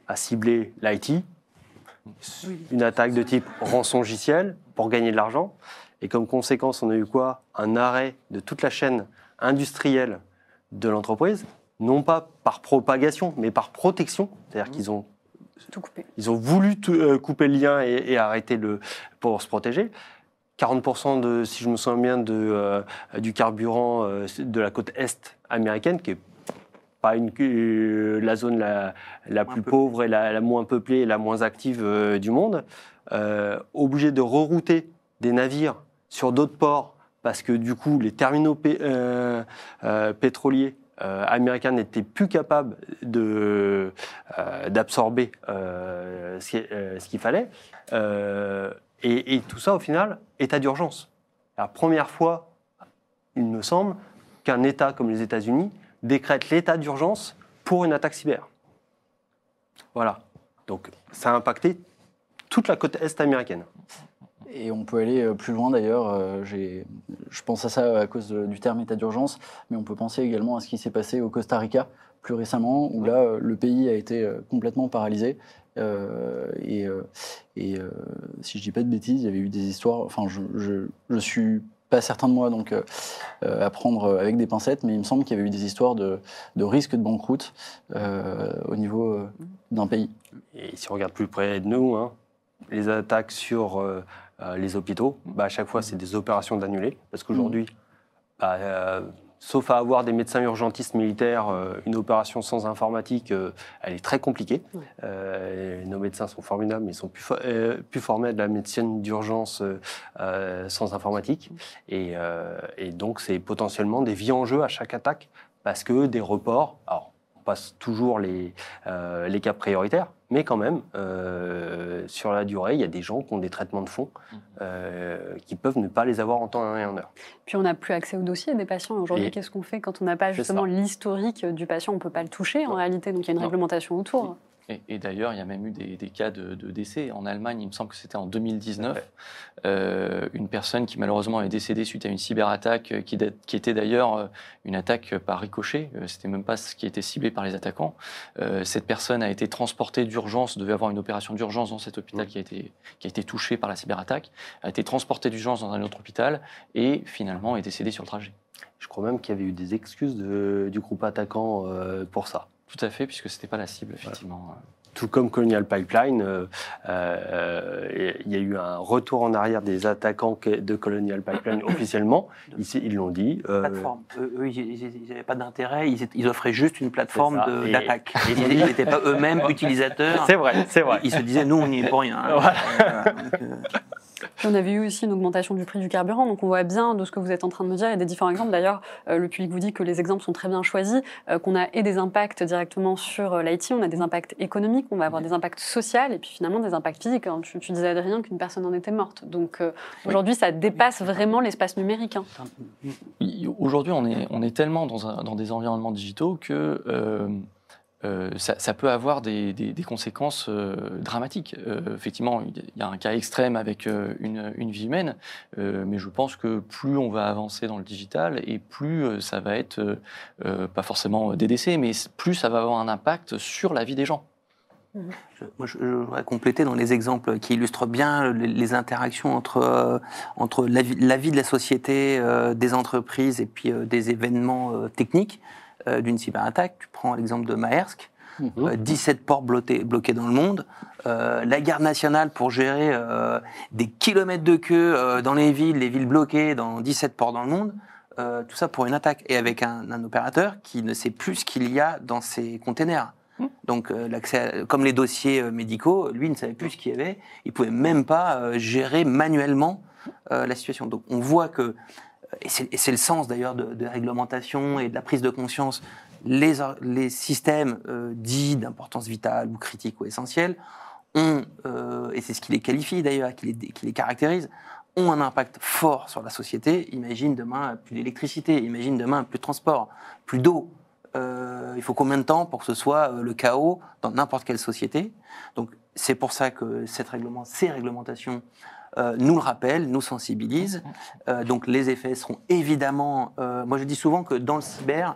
a ciblé l'IT, une attaque de type rançongiciel pour gagner de l'argent. Et comme conséquence, on a eu quoi? Un arrêt de toute la chaîne industrielle de l'entreprise, non pas par propagation, mais par protection. C'est-à-dire qu'ils ont Tout coupé. ils ont voulu tout- euh, couper le lien et, et arrêter le pour se protéger. 40% de, si je me souviens bien, de, euh, du carburant euh, de la côte est américaine, qui est pas une, euh, la zone la, la plus pauvre et la, la moins peuplée et la moins active euh, du monde, euh, obligé de rerouter des navires sur d'autres ports parce que du coup les terminaux pé- euh, euh, pétroliers euh, américains n'étaient plus capables de, euh, d'absorber euh, euh, ce qu'il fallait. Et, et tout ça, au final, état d'urgence. La première fois, il me semble, qu'un État comme les États-Unis décrète l'état d'urgence pour une attaque cyber. Voilà. Donc ça a impacté toute la côte est américaine. Et on peut aller euh, plus loin d'ailleurs. euh, Je pense à ça à cause de- du terme état d'urgence, mais on peut penser également à ce qui s'est passé au Costa Rica plus récemment, où là, euh, le pays a été complètement paralysé. Euh, et et, euh, si je dis pas de bêtises, il y avait eu des histoires. Enfin, je, je, je suis pas certain de moi, donc euh, à prendre avec des pincettes, mais il me semble qu'il y avait eu des histoires de, de risque de banqueroute au niveau euh, d'un pays. Et si on regarde plus près de nous, hein, les attaques sur euh, les hôpitaux, bah, à chaque fois, c'est des opérations d'annulés. Parce qu'aujourd'hui, bah, euh, sauf à avoir des médecins urgentistes militaires, euh, une opération sans informatique, elle est très compliquée. Nos médecins sont formidables, mais ils sont plus, fo- plus formés à de la médecine d'urgence sans informatique. Et, et donc, c'est potentiellement des vies en jeu à chaque attaque, parce que des reports, alors, on passe toujours les, les cas prioritaires, mais quand même, sur la durée, il y a des gens qui ont des traitements de fond euh, qui peuvent ne pas les avoir en temps et en heure. Puis on n'a plus accès aux dossiers des patients. Aujourd'hui, qu'est-ce qu'on fait quand on n'a pas justement l'historique du patient? On ne peut pas le toucher en Non. réalité, donc il y a une Non. réglementation autour. Et, et d'ailleurs, il y a même eu des, des cas de, de décès. En Allemagne, il me semble que c'était en 2019, euh, une personne qui malheureusement est décédée suite à une cyberattaque euh, qui, qui était d'ailleurs euh, une attaque par ricochet. C'était même pas ce qui était ciblé par les attaquants. Euh, cette personne a été transportée d'urgence, devait avoir une opération d'urgence dans cet hôpital qui, a été, qui a été touché par la cyberattaque, a été transportée d'urgence dans un autre hôpital et finalement est décédée sur le trajet. Je crois même qu'il y avait eu des excuses de- du groupe attaquant euh, pour ça. Tout à fait, puisque c'était pas la cible, effectivement. Tout comme Colonial Pipeline, euh, euh, il y a eu un retour en arrière des attaquants de Colonial Pipeline officiellement. Ici, ils l'ont dit. euh, plateforme. Eux, eux, ils n'avaient pas d'intérêt, ils, offraient juste une plateforme d'attaque. Ils n'étaient pas eux-mêmes utilisateurs. C'est vrai, c'est vrai. Ils se disaient, nous, on n'y est pour rien. hein. Voilà. On avait eu aussi une augmentation du prix du carburant, donc on voit bien de ce que vous êtes en train de me dire. Il y a des différents exemples. D'ailleurs, euh, le public vous dit que les exemples sont très bien choisis, euh, qu'on a et des impacts directement sur euh, l'IT, on a des impacts économiques, on va avoir des impacts sociaux et puis finalement des impacts physiques. Hein. Tu, tu disais, Adrien, qu'une personne en était morte. Donc euh, aujourd'hui, ça dépasse vraiment l'espace numérique. hein. Aujourd'hui, on est, on est tellement dans, un- dans des environnements digitaux que euh, euh, ça, peut avoir des, conséquences euh, dramatiques. Euh, effectivement, il y a un cas extrême avec une, vie humaine, mais je pense que plus on va avancer dans le digital et plus ça va être, pas forcément des décès, mais plus ça va avoir un impact sur la vie des gens. Je, moi, je, voudrais compléter dans les exemples qui illustrent bien les, interactions entre, entre la, vie, de la société, des entreprises et puis des événements techniques euh, d'une cyberattaque. Tu prends l'exemple de Maersk, Mhm. euh, 17 ports bloqués, bloqués dans le monde, euh, la garde nationale pour gérer euh, des kilomètres de queue dans les villes, les villes bloquées dans 17 ports dans le monde. tout ça pour une attaque et avec un, un opérateur qui ne sait plus ce qu'il y a dans ses containers. Donc, euh, l'accès, à- comme les dossiers euh, médicaux, lui ne savait plus ce qu'il y avait. Il pouvait même pas euh, gérer manuellement la situation. Donc, on voit que, et c'est le sens d'ailleurs de, de réglementation et de la prise de conscience, les, systèmes euh, dits d'importance vitale ou critique ou essentielle ont, euh, et c'est ce qui les qualifie d'ailleurs, qui les, caractérise, ont un impact fort sur la société. Imagine demain plus d'électricité, imagine demain plus de transport, plus d'eau. Euh, il faut combien de temps pour que ce soit le chaos dans n'importe quelle société? Donc c'est pour ça que cette règlement, ces réglementations euh, nous le rappellent, nous sensibilisent. Euh, donc les effets seront évidemment. euh, moi je dis souvent que dans le cyber,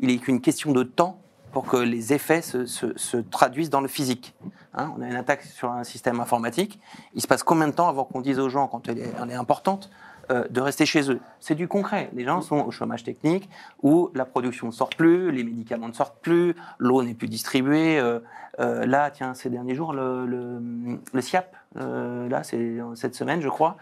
il n'est qu'une question de temps pour que les effets se, se- se traduisent dans le physique. Hein, on a une attaque sur un système informatique. Il se passe combien de temps avant qu'on dise aux gens, quand elle est importante, euh, de rester chez eux C'est du concret. Les gens sont au chômage technique, où la production ne sort plus, les médicaments ne sortent plus, l'eau n'est plus distribuée. euh, euh, là, tiens, ces derniers jours, le, le, SIAP, là, c'est cette semaine, je crois,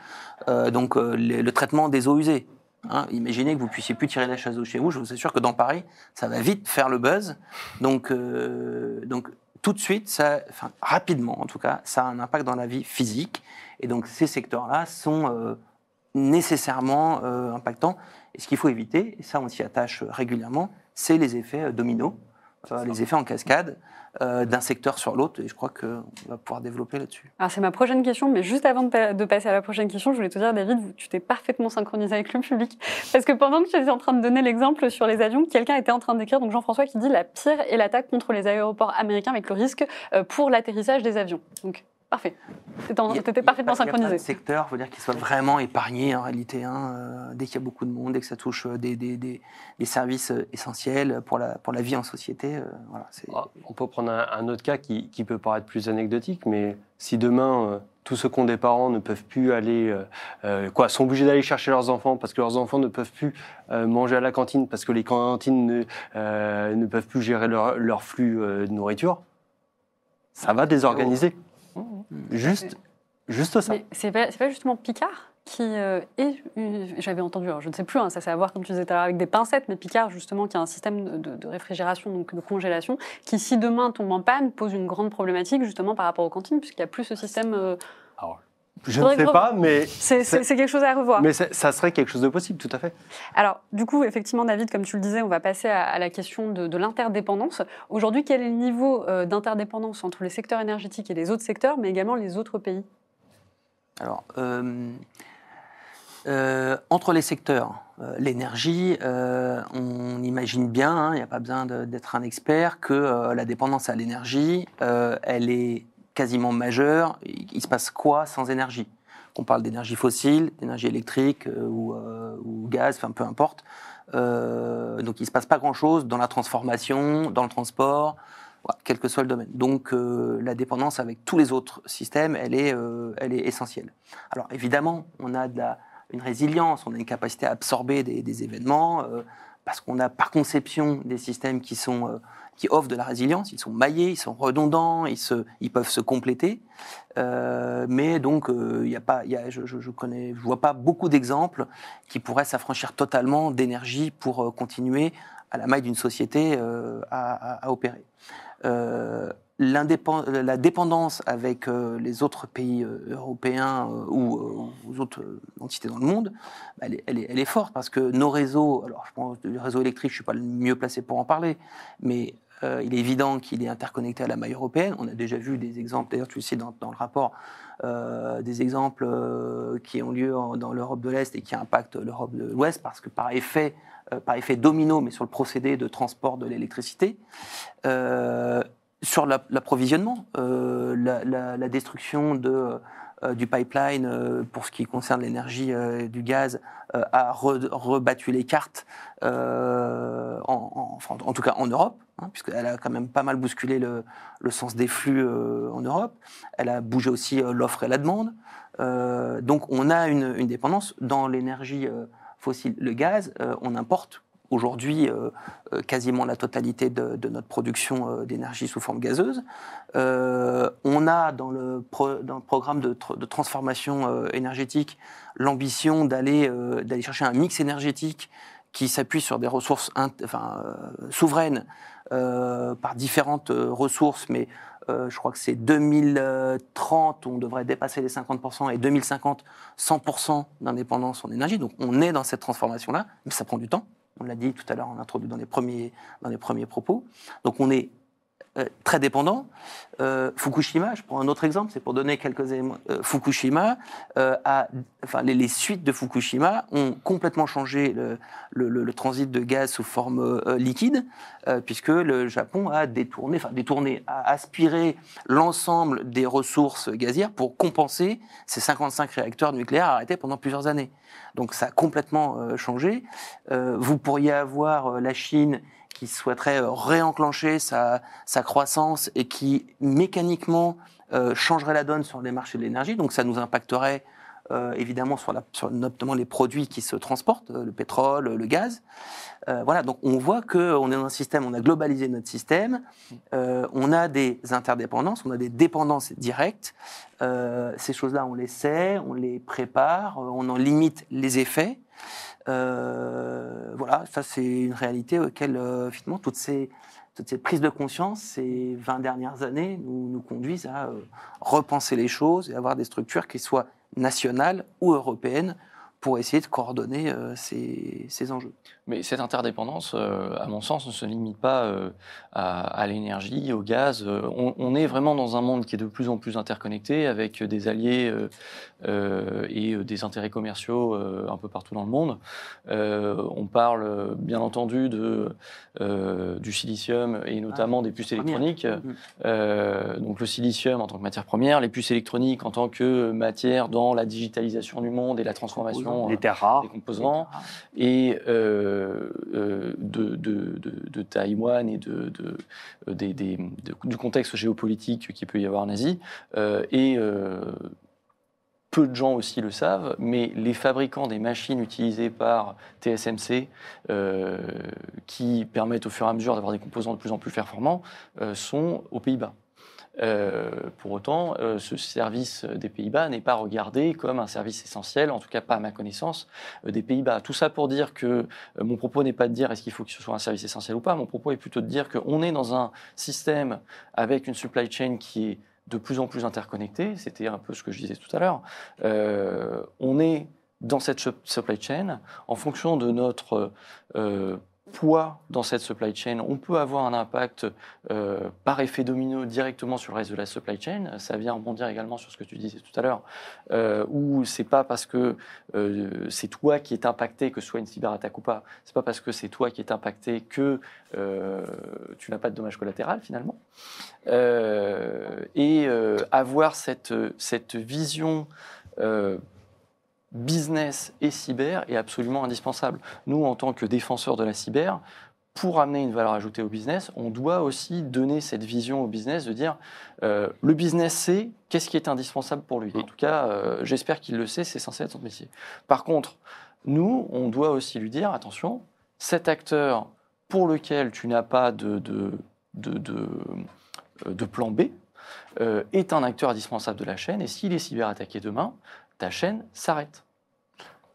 donc le, traitement des eaux usées. Hein, imaginez que vous puissiez plus tirer la chasse d'eau chez vous. Je vous assure que dans Paris, ça va vite faire le buzz. Donc, donc tout de suite, ça, rapidement en tout cas, ça a un impact dans la vie physique. Et donc ces secteurs-là sont nécessairement euh, impactants. Et ce qu'il faut éviter, et ça on s'y attache régulièrement, c'est les effets euh, dominos. euh, les effets en cascade euh, d'un secteur sur l'autre. Et je crois qu'on va pouvoir développer là-dessus. Alors c'est ma prochaine question, mais juste avant de, pa- de passer à la prochaine question, je voulais te dire, David, tu t'es parfaitement synchronisé avec le public. Parce que pendant que tu étais en train de donner l'exemple sur les avions, quelqu'un était en train d'écrire, donc Jean-François qui dit la pire est l'attaque contre les aéroports américains avec le risque pour l'atterrissage des avions. Donc parfait. T'étais a- t'étais il y a parfaitement pas- synchronisé. de secteur, faut dire, qu'il soit vraiment épargné en réalité. hein, euh, dès qu'il y a beaucoup de monde, dès que ça touche euh, des, des- des- des services euh, essentiels pour la, pour la vie en société, euh, voilà, Ah, On peut prendre un, un autre cas qui, qui peut paraître plus anecdotique, mais si demain euh, tous ceux qui ont des parents ne peuvent plus aller, euh, quoi, sont obligés d'aller chercher leurs enfants parce que leurs enfants ne peuvent plus euh, manger à la cantine parce que les cantines ne, euh, ne peuvent plus gérer leur, leur flux euh, de nourriture, ça va désorganiser. Juste, juste ça. Mais c'est pas, c'est pas justement Picard qui euh, est, euh, j'avais entendu, alors je ne sais plus, hein, ça c'est à voir comme tu disais tout à l'heure avec des pincettes, mais Picard justement qui a un système de, de- de réfrigération, donc de congélation, qui si demain tombe en panne pose une grande problématique justement par rapport aux cantines, puisqu'il n'y a plus ce système. euh, Je ne sais que- pas, mais, c'est, quelque chose à revoir. mais ça serait quelque chose de possible, tout à fait. Alors, du coup, effectivement, David, comme tu le disais, on va passer à, à la question de, de l'interdépendance. Aujourd'hui, quel est le niveau euh, d'interdépendance entre les secteurs énergétiques et les autres secteurs, mais également les autres pays? Alors, euh, euh, entre les secteurs, euh, l'énergie, euh, on imagine bien, hein, il n'y a pas besoin d'être un expert, que euh, la dépendance à l'énergie, euh, elle est quasiment majeure. Il, se passe quoi sans énergie? On parle d'énergie fossile, d'énergie électrique euh, ou, euh, ou gaz, enfin peu importe. Euh, donc il ne se passe pas grand-chose dans la transformation, dans le transport, quel que soit le domaine. Donc la dépendance avec tous les autres systèmes, elle est, elle est essentielle. Alors évidemment, on a une résilience, on a une capacité à absorber des, des événements, parce qu'on a par conception des systèmes qui, sont, qui offrent de la résilience, ils sont maillés, ils sont redondants, ils, se, ils peuvent se compléter. Euh, mais donc, euh, il y a pas, y a, je, je, je vois pas beaucoup d'exemples qui pourraient s'affranchir totalement d'énergie pour euh, continuer à la maille d'une société à, à- à opérer. La dépendance avec les autres pays européens ou aux autres entités dans le monde, elle, est, elle est- forte parce que nos réseaux, alors je pense le réseau électrique, je suis pas le mieux placé pour en parler, mais euh, il est évident qu'il est interconnecté à la maille européenne. On a déjà vu des exemples, d'ailleurs tu le sais dans, le rapport, euh, des exemples euh, qui ont lieu dans l'Europe de l'Est et qui impactent l'Europe de l'Ouest parce que par effet, par effet domino, mais sur le procédé de transport de l'électricité, sur la- l'approvisionnement, la, destruction de, du pipeline euh, pour ce qui concerne l'énergie euh, du gaz euh, a re- rebattu les cartes, euh, en, en- tout cas en Europe, hein, puisqu'elle a quand même pas mal bousculé le, sens des flux euh, en Europe. Elle a bougé aussi euh, l'offre et la demande. Euh, donc on a une, dépendance dans l'énergie euh, fossile. Le gaz, euh, on importe aujourd'hui euh, euh, quasiment la totalité de, notre production euh, d'énergie sous forme gazeuse. On a dans le, programme de, tr- de transformation énergétique l'ambition d'aller chercher un mix énergétique qui s'appuie sur des ressources souveraines par différentes ressources, mais je crois que c'est 2030, on devrait dépasser les 50%, et 2050, 100% d'indépendance en énergie. Donc on est dans cette transformation-là, mais ça prend du temps. On l'a dit tout à l'heure, l'a introduit dans les premiers, dans les premiers propos. Donc on est euh, très dépendant. Euh, Fukushima, je prends un autre exemple, c'est pour donner quelques éléments. Euh, Fukushima, euh, a, enfin, les, suites de Fukushima ont complètement changé le, le- transit de gaz sous forme liquide, puisque le Japon a détourné, enfin détourné, a aspiré l'ensemble des ressources gazières pour compenser ces 55 réacteurs nucléaires arrêtés pendant plusieurs années. Donc ça a complètement changé. Vous pourriez avoir la Chine qui souhaiterait euh, réenclencher sa, sa croissance et qui mécaniquement euh, changerait la donne sur les marchés de l'énergie. Donc ça nous impacterait euh, évidemment sur, notamment les produits qui se transportent, le pétrole, le gaz. Voilà, donc on voit qu'on est dans un système, on a globalisé notre système, on a des interdépendances, on a des dépendances directes. Ces choses-là, on les sait, on les prépare, on en limite les effets. Euh, voilà, ça c'est une réalité auquel euh, finalement toutes ces, toutes ces prises de conscience ces 20 dernières années nous, nous conduisent à euh, repenser les choses et avoir des structures qui soient nationales ou européennes pour essayer de coordonner ces, ces enjeux. Mais cette interdépendance, euh, à mon sens, ne se limite pas euh, à, à l'énergie, au gaz. Euh, on, on est vraiment dans un monde qui est de plus en plus interconnecté, avec des alliés et des intérêts commerciaux un peu partout dans le monde. On parle bien entendu de, du silicium et notamment des puces électroniques. Euh, donc le silicium en tant que matière première, les puces électroniques en tant que matière dans la digitalisation du monde et la transformation euh, terres rares. des composants et euh, de, de- de- Taïwan et euh, des- des- de- du contexte géopolitique qu'il peut y avoir en Asie. Euh, et euh, peu de gens aussi le savent, mais les fabricants des machines utilisées par TSMC, euh, qui permettent au fur et à mesure d'avoir des composants de plus en plus performants, euh, sont aux Pays-Bas. Euh, pour autant, euh, ce service des Pays-Bas n'est pas regardé comme un service essentiel, en tout cas pas à ma connaissance, euh, des Pays-Bas. Tout ça pour dire que mon propos n'est pas de dire est-ce qu'il faut que ce soit un service essentiel ou pas, mon propos est plutôt de dire qu'on est dans un système avec une supply chain qui est de plus en plus interconnectée, c'était un peu ce que je disais tout à l'heure. Euh, on est dans cette sup- supply chain, en fonction de notre euh, poids dans cette supply chain, on peut avoir un impact euh, par effet domino directement sur le reste de la supply chain. Ça vient rebondir également sur ce que tu disais tout à l'heure, euh, où c'est pas parce que euh, c'est toi qui est impacté que ce soit une cyberattaque ou pas. C'est pas parce que c'est toi qui est impacté que euh, tu n'as pas de dommages collatéraux finalement. Et avoir cette, cette vision business et cyber est absolument indispensable. Nous, en tant que défenseurs de la cyber, pour amener une valeur ajoutée au business, on doit aussi donner cette vision au business de dire euh, le business sait qu'est-ce qui est indispensable pour lui. En tout cas, euh, j'espère qu'il le sait, c'est censé être son métier. Par contre, nous, on doit aussi lui dire attention, cet acteur pour lequel tu n'as pas de, de, de, de, euh, de plan B euh, est un acteur indispensable de la chaîne et s'il est cyberattaqué demain, ta chaîne s'arrête.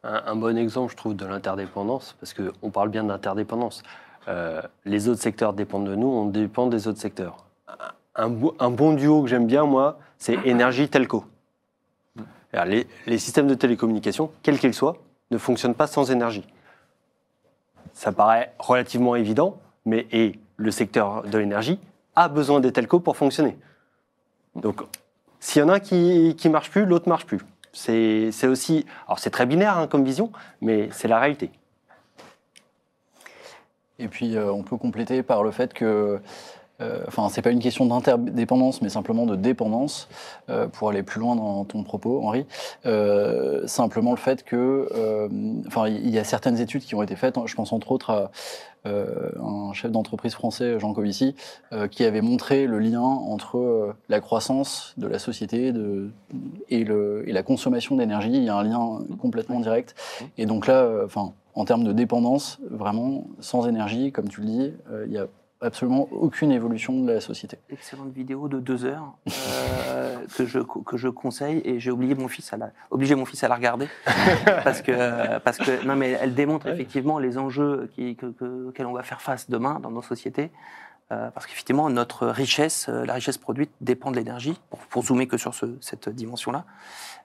Un, un bon exemple, je trouve, de l'interdépendance, parce qu'on parle bien d'interdépendance. Euh, les autres secteurs dépendent de nous, on dépend des autres secteurs. Un, bo- un bon duo que j'aime bien, moi, c'est énergie-telco. Alors, Les, systèmes de télécommunication, quels qu'ils soient, ne fonctionnent pas sans énergie. Ça paraît relativement évident, mais et le secteur de l'énergie a besoin des telcos pour fonctionner. Donc, s'il y en a qui qui marche plus, l'autre marche plus. C'est aussi, alors c'est très binaire hein, comme vision, mais c'est la réalité. Et puis, euh, on peut compléter par le fait que, euh, enfin, c'est pas une question d'interdépendance, mais simplement de dépendance, euh, pour aller plus loin dans ton propos, Henri. Euh, simplement le fait que, euh, enfin, il y a certaines études qui ont été faites. Je pense entre autres à un chef d'entreprise français, Jean Covici, qui avait montré le lien entre la croissance de la société et, la consommation d'énergie. Il y a un lien complètement direct. Et donc là, enfin, en termes de dépendance, vraiment, sans énergie, comme tu le dis, il n'y a absolument aucune évolution de la société. Excellente vidéo de deux heures euh, que, je, que je conseille et j'ai oublié mon fils à la, obligé mon fils à la regarder parce que, parce que non mais elle démontre effectivement les enjeux qui, que, que- auxquels on va faire face demain dans nos sociétés. Euh, parce qu'effectivement, notre richesse, euh, la richesse produite dépend de l'énergie, pour, pour zoomer que sur ce- cette dimension-là.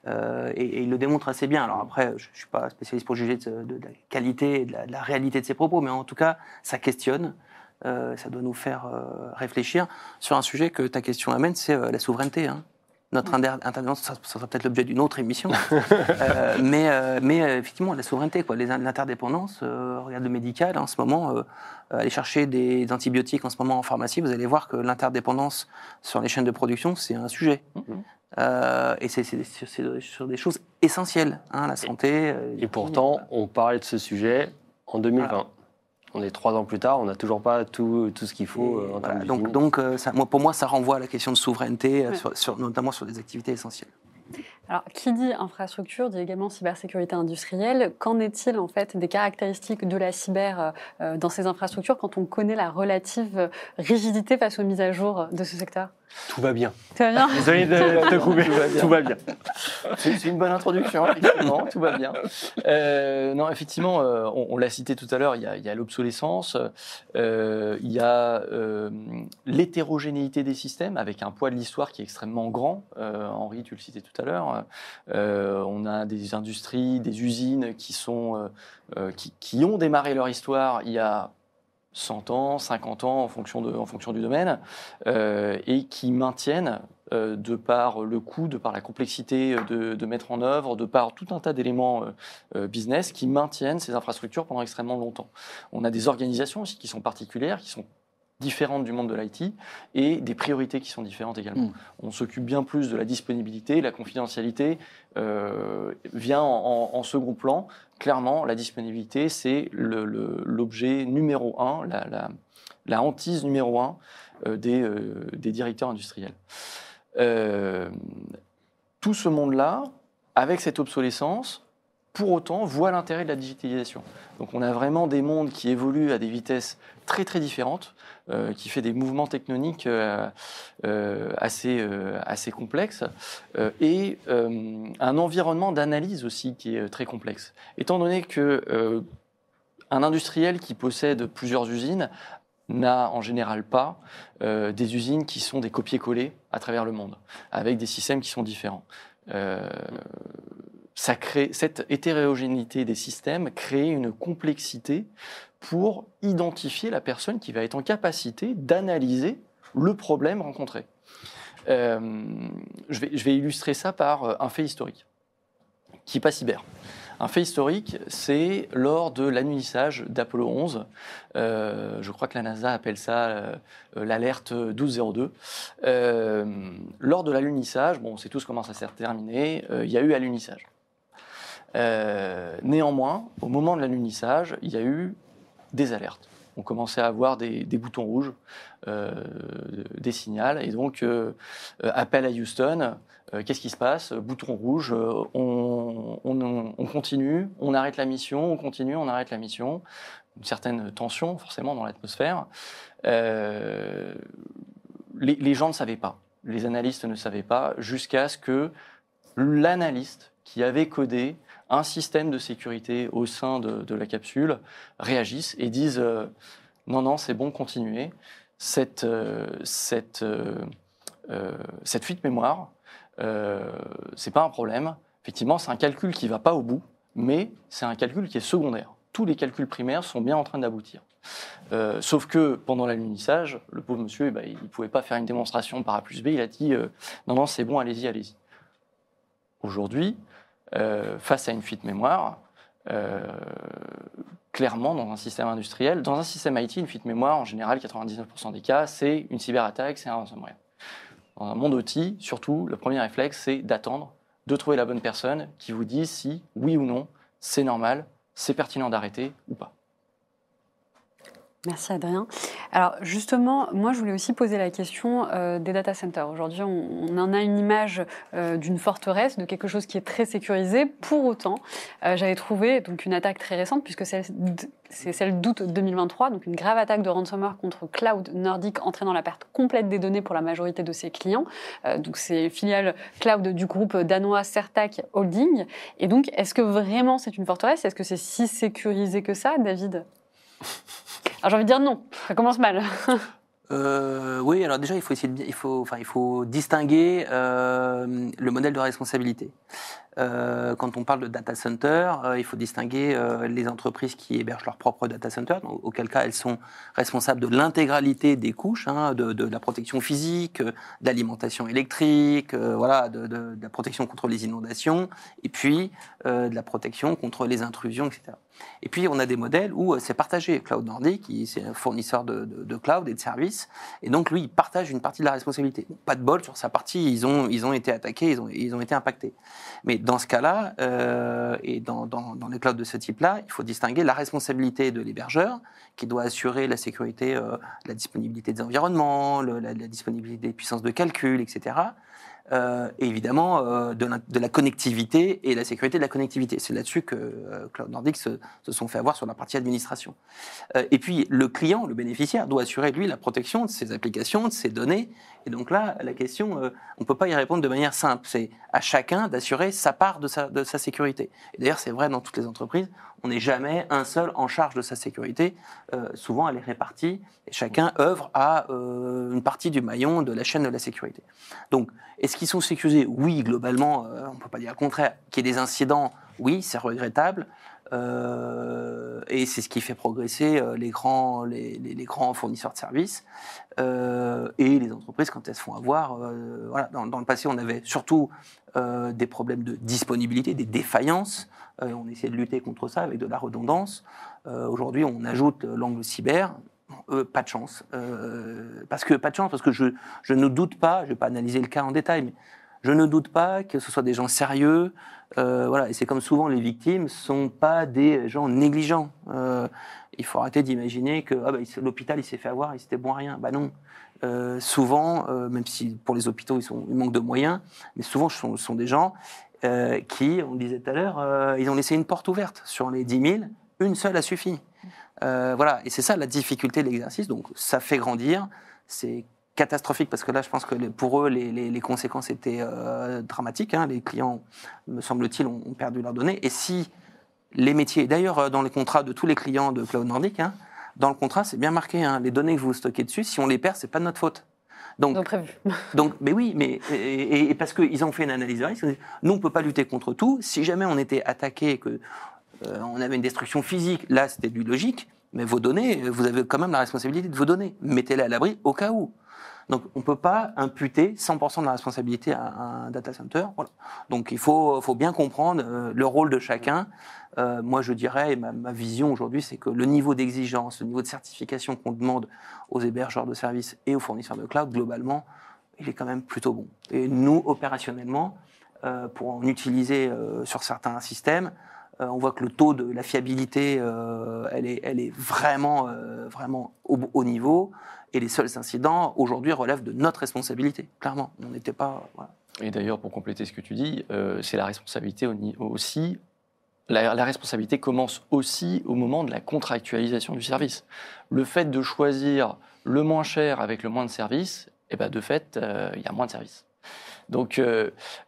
Euh, et, et il le démontre assez bien. Alors après, je ne suis pas spécialiste pour juger de, de la qualité et de la, de la réalité de ses propos, mais en tout cas, ça questionne. Euh, ça doit nous faire euh, réfléchir sur un sujet que ta question amène, c'est euh, la souveraineté. hein. Notre inter- intervention, ça, ça sera peut-être l'objet d'une autre émission, mais, mais effectivement, la souveraineté, quoi, l'interdépendance. regarde le médical, hein, en ce moment, aller chercher des antibiotiques en ce moment en pharmacie, vous allez voir que l'interdépendance sur les chaînes de production, c'est un sujet. Euh, et c'est c'est- c'est- c'est sur des choses essentielles, hein, la santé. euh, Et pourtant, on parlait de ce sujet en 2020. Voilà. On est trois ans plus tard, on n'a toujours pas tout, tout ce qu'il faut euh, en voilà, termes donc, donc euh, ça, moi, pour moi, ça renvoie à la question de souveraineté, euh, Ouais. sur- sur- notamment sur des activités essentielles. Alors, qui dit infrastructure dit également cybersécurité industrielle. Qu'en est-il en fait des caractéristiques de la cyber euh, dans ces infrastructures quand on connaît la relative rigidité face aux mises à jour de ce secteur? Tout va bien. Tu vas bien? Désolé de te couper. Tout va bien. Tout va bien. C'est une bonne introduction, effectivement, tout va bien. Euh, non, effectivement, euh, on, on l'a cité tout à l'heure, il y a, il y a l'obsolescence, euh, il y a euh, l'hétérogénéité des systèmes, avec un poids de l'histoire qui est extrêmement grand. Euh, Henri, tu le citais tout à l'heure. Euh, on a des industries, des usines qui, sont, euh, euh, qui, ont démarré leur histoire il y a 100 ans, 50 ans, en fonction, de, en fonction du domaine, euh, et qui maintiennent, euh, de par le coût, de par la complexité de, mettre en œuvre, de par tout un tas d'éléments euh, euh, business, qui maintiennent ces infrastructures pendant extrêmement longtemps. On a des organisations aussi qui sont particulières, qui sont différentes du monde de l'IT, et des priorités qui sont différentes également. Mm. On s'occupe bien plus de la disponibilité, la confidentialité euh, vient en, en- en second plan. Clairement, la disponibilité, c'est l'objet numéro un, la, la- la hantise numéro un euh, des, euh, des directeurs industriels. Tout ce monde-là, avec cette obsolescence, pour autant, voit l'intérêt de la digitalisation. Donc on a vraiment des mondes qui évoluent à des vitesses très très différentes, euh, qui fait des mouvements tectoniques euh, euh, assez, complexes, et un environnement d'analyse aussi qui est très complexe. Étant donné que un industriel qui possède plusieurs usines n'a en général pas des usines qui sont des copier-coller à travers le monde, avec des systèmes qui sont différents. Ça cette hétérogénéité des systèmes crée une complexité pour identifier la personne qui va être en capacité d'analyser le problème rencontré. Euh, je, vais, illustrer ça par euh, un fait historique, qui n'est pas cyber. Un fait historique, c'est lors de l'annulissage d'Apollo 11. euh, je crois que la NASA appelle ça l'alerte 1202. Euh, lors de l'alunissage, bon, on sait tous comment ça s'est terminé, il y a eu alunissage. Euh, néanmoins, au moment de l'alunissage, il y a eu des alertes. On commençait à avoir des, boutons rouges, euh, des signaux, et donc euh, appel à Houston. Qu'est-ce qui se passe? Bouton rouge, on, on- on continue, on arrête la mission, on continue, on arrête la mission. Une certaine tension, forcément, dans l'atmosphère. Les gens ne savaient pas, les analystes ne savaient pas, jusqu'à ce que l'analyste qui avait codé un système de sécurité au sein de, la capsule réagisse et dise euh, non, non, c'est bon, continuez. Cette, euh, cette, euh, cette fuite mémoire, c'est pas un problème. Effectivement, c'est un calcul qui va pas au bout, mais c'est un calcul qui est secondaire. Tous les calculs primaires sont bien en train d'aboutir. Sauf que pendant l'alunissage, le pauvre monsieur, eh ben, il ne pouvait pas faire une démonstration par A plus B. Il a dit non, non, c'est bon, allez-y, allez-y. Aujourd'hui, euh, face à une fuite mémoire, euh, clairement, dans un système industriel, dans un système IT, une fuite mémoire, en général, 99% des cas, c'est une cyberattaque, c'est un ransomware. Dans un monde OT, surtout, le premier réflexe, c'est d'attendre, de trouver la bonne personne qui vous dise si, oui ou non, c'est normal, c'est pertinent d'arrêter ou pas. Merci Adrien. Alors justement, moi je voulais aussi poser la question euh, des data centers. Aujourd'hui, on, en a une image euh, d'une forteresse, de quelque chose qui est très sécurisé. Pour autant, euh, j'avais trouvé donc une attaque très récente, puisque c'est celle d'août 2023, donc une grave attaque de ransomware contre Cloud Nordic entraînant la perte complète des données pour la majorité de ses clients. Donc c'est filiale cloud du groupe danois Certac Holding. Et donc, est-ce que vraiment c'est une forteresse? Est-ce que c'est si sécurisé que ça, David? alors j'ai envie de dire non, ça commence mal. Euh, oui, alors déjà, il faut essayer de, il faut, enfin, il faut distinguer euh, le modèle de responsabilité. Euh, quand on parle de data center, euh, il faut distinguer euh, les entreprises qui hébergent leur propre data center, auquel cas elles sont responsables de l'intégralité des couches, hein, de, la protection physique, d'alimentation électrique, voilà, de, la protection contre les inondations, et puis de la protection contre les intrusions, etc. Et puis, on a des modèles où c'est partagé. Cloud Nordic, c'est un fournisseur de, cloud et de services. Et donc, lui, il partage une partie de la responsabilité. Pas de bol sur sa partie, ils ont, ils ont été attaqués, ils ont, ils ont été impactés. Mais dans ce cas-là, euh, et dans, les clouds de ce type-là, il faut distinguer la responsabilité de l'hébergeur, qui doit assurer la sécurité, euh, la disponibilité des environnements, la, disponibilité des puissances de calcul, etc., euh, et évidemment de, la, connectivité et la sécurité de la connectivité. C'est là-dessus que Cloud Nordic se, sont fait avoir sur la partie administration. Et puis le client, le bénéficiaire, doit assurer lui la protection de ses applications, de ses données. Et donc là, la question, euh, on ne peut pas y répondre de manière simple. C'est à chacun d'assurer sa part de sa, sécurité. Et d'ailleurs, c'est vrai dans toutes les entreprises. On n'est jamais un seul en charge de sa sécurité. Euh, souvent, elle est répartie et chacun œuvre à euh, une partie du maillon de la chaîne de la sécurité. Donc, est-ce qu'ils sont sécurisés? Oui, globalement, on ne peut pas dire le contraire. Qu'il y ait des incidents, oui, c'est regrettable. Euh, et c'est ce qui fait progresser euh, les, grands, les, les- grands fournisseurs de services euh, et les entreprises quand elles se font avoir. voilà. dans, le passé, on avait surtout des problèmes de disponibilité, des défaillances. Euh, on essayait de lutter contre ça avec de la redondance. Aujourd'hui, on ajoute l'angle cyber. Pas de chance. Parce que pas de chance, parce que je, je ne doute pas, je ne vais pas analyser le cas en détail, mais je ne doute pas que ce soit des gens sérieux. Euh, voilà, et c'est comme souvent les victimes sont pas des gens négligents. Euh, il faut arrêter d'imaginer que ah bah, l'hôpital il s'est fait avoir, il s'était bon à rien. Bah non. Euh, souvent, même si pour les hôpitaux ils, manquent de moyens, mais souvent ce sont, des gens qui, on le disait tout à l'heure, ils ont laissé une porte ouverte sur les 10 000, une seule a suffi. Voilà, et c'est ça la difficulté de l'exercice. Donc ça fait grandir, c'est catastrophique parce que là, je pense que pour eux, les, les- les conséquences étaient euh, dramatiques. hein. Les clients, me semble-t-il, ont, ont perdu leurs données. Et si les métiers, d'ailleurs, euh, dans les contrats de tous les clients de Cloud Nordic, hein, dans le contrat, c'est bien marqué, hein, les données que vous stockez dessus, si on les perd, c'est pas de notre faute. Donc, Donc prévu. donc, mais oui, mais et, et- et parce qu'ils ont fait une analyse de risque. Nous, on peut pas lutter contre tout. Si jamais on était attaqué, que euh, on avait une destruction physique, là, c'était du logique. Mais vos données, vous avez quand même la responsabilité de vos données. Mettez-les à l'abri au cas où. Donc, on ne peut pas imputer 100% de la responsabilité à un data center. Voilà. Donc, il faut, faut bien comprendre euh, le rôle de chacun. Euh, moi, je dirais, ma, ma vision aujourd'hui, c'est que le niveau d'exigence, le niveau de certification qu'on demande aux hébergeurs de services et aux fournisseurs de cloud, globalement, il est quand même plutôt bon. Et nous, opérationnellement, euh, pour en utiliser sur certains systèmes, euh, on voit que le taux de la fiabilité, euh, elle, est, vraiment, euh, vraiment au, au niveau. Et les seuls incidents, aujourd'hui, relèvent de notre responsabilité, clairement. On n'était pas... Et d'ailleurs, pour compléter ce que tu dis, c'est la responsabilité aussi. La, responsabilité commence aussi au moment de la contractualisation du service. Le fait de choisir le moins cher avec le moins de services, eh ben de fait, il y a moins de services. Donc,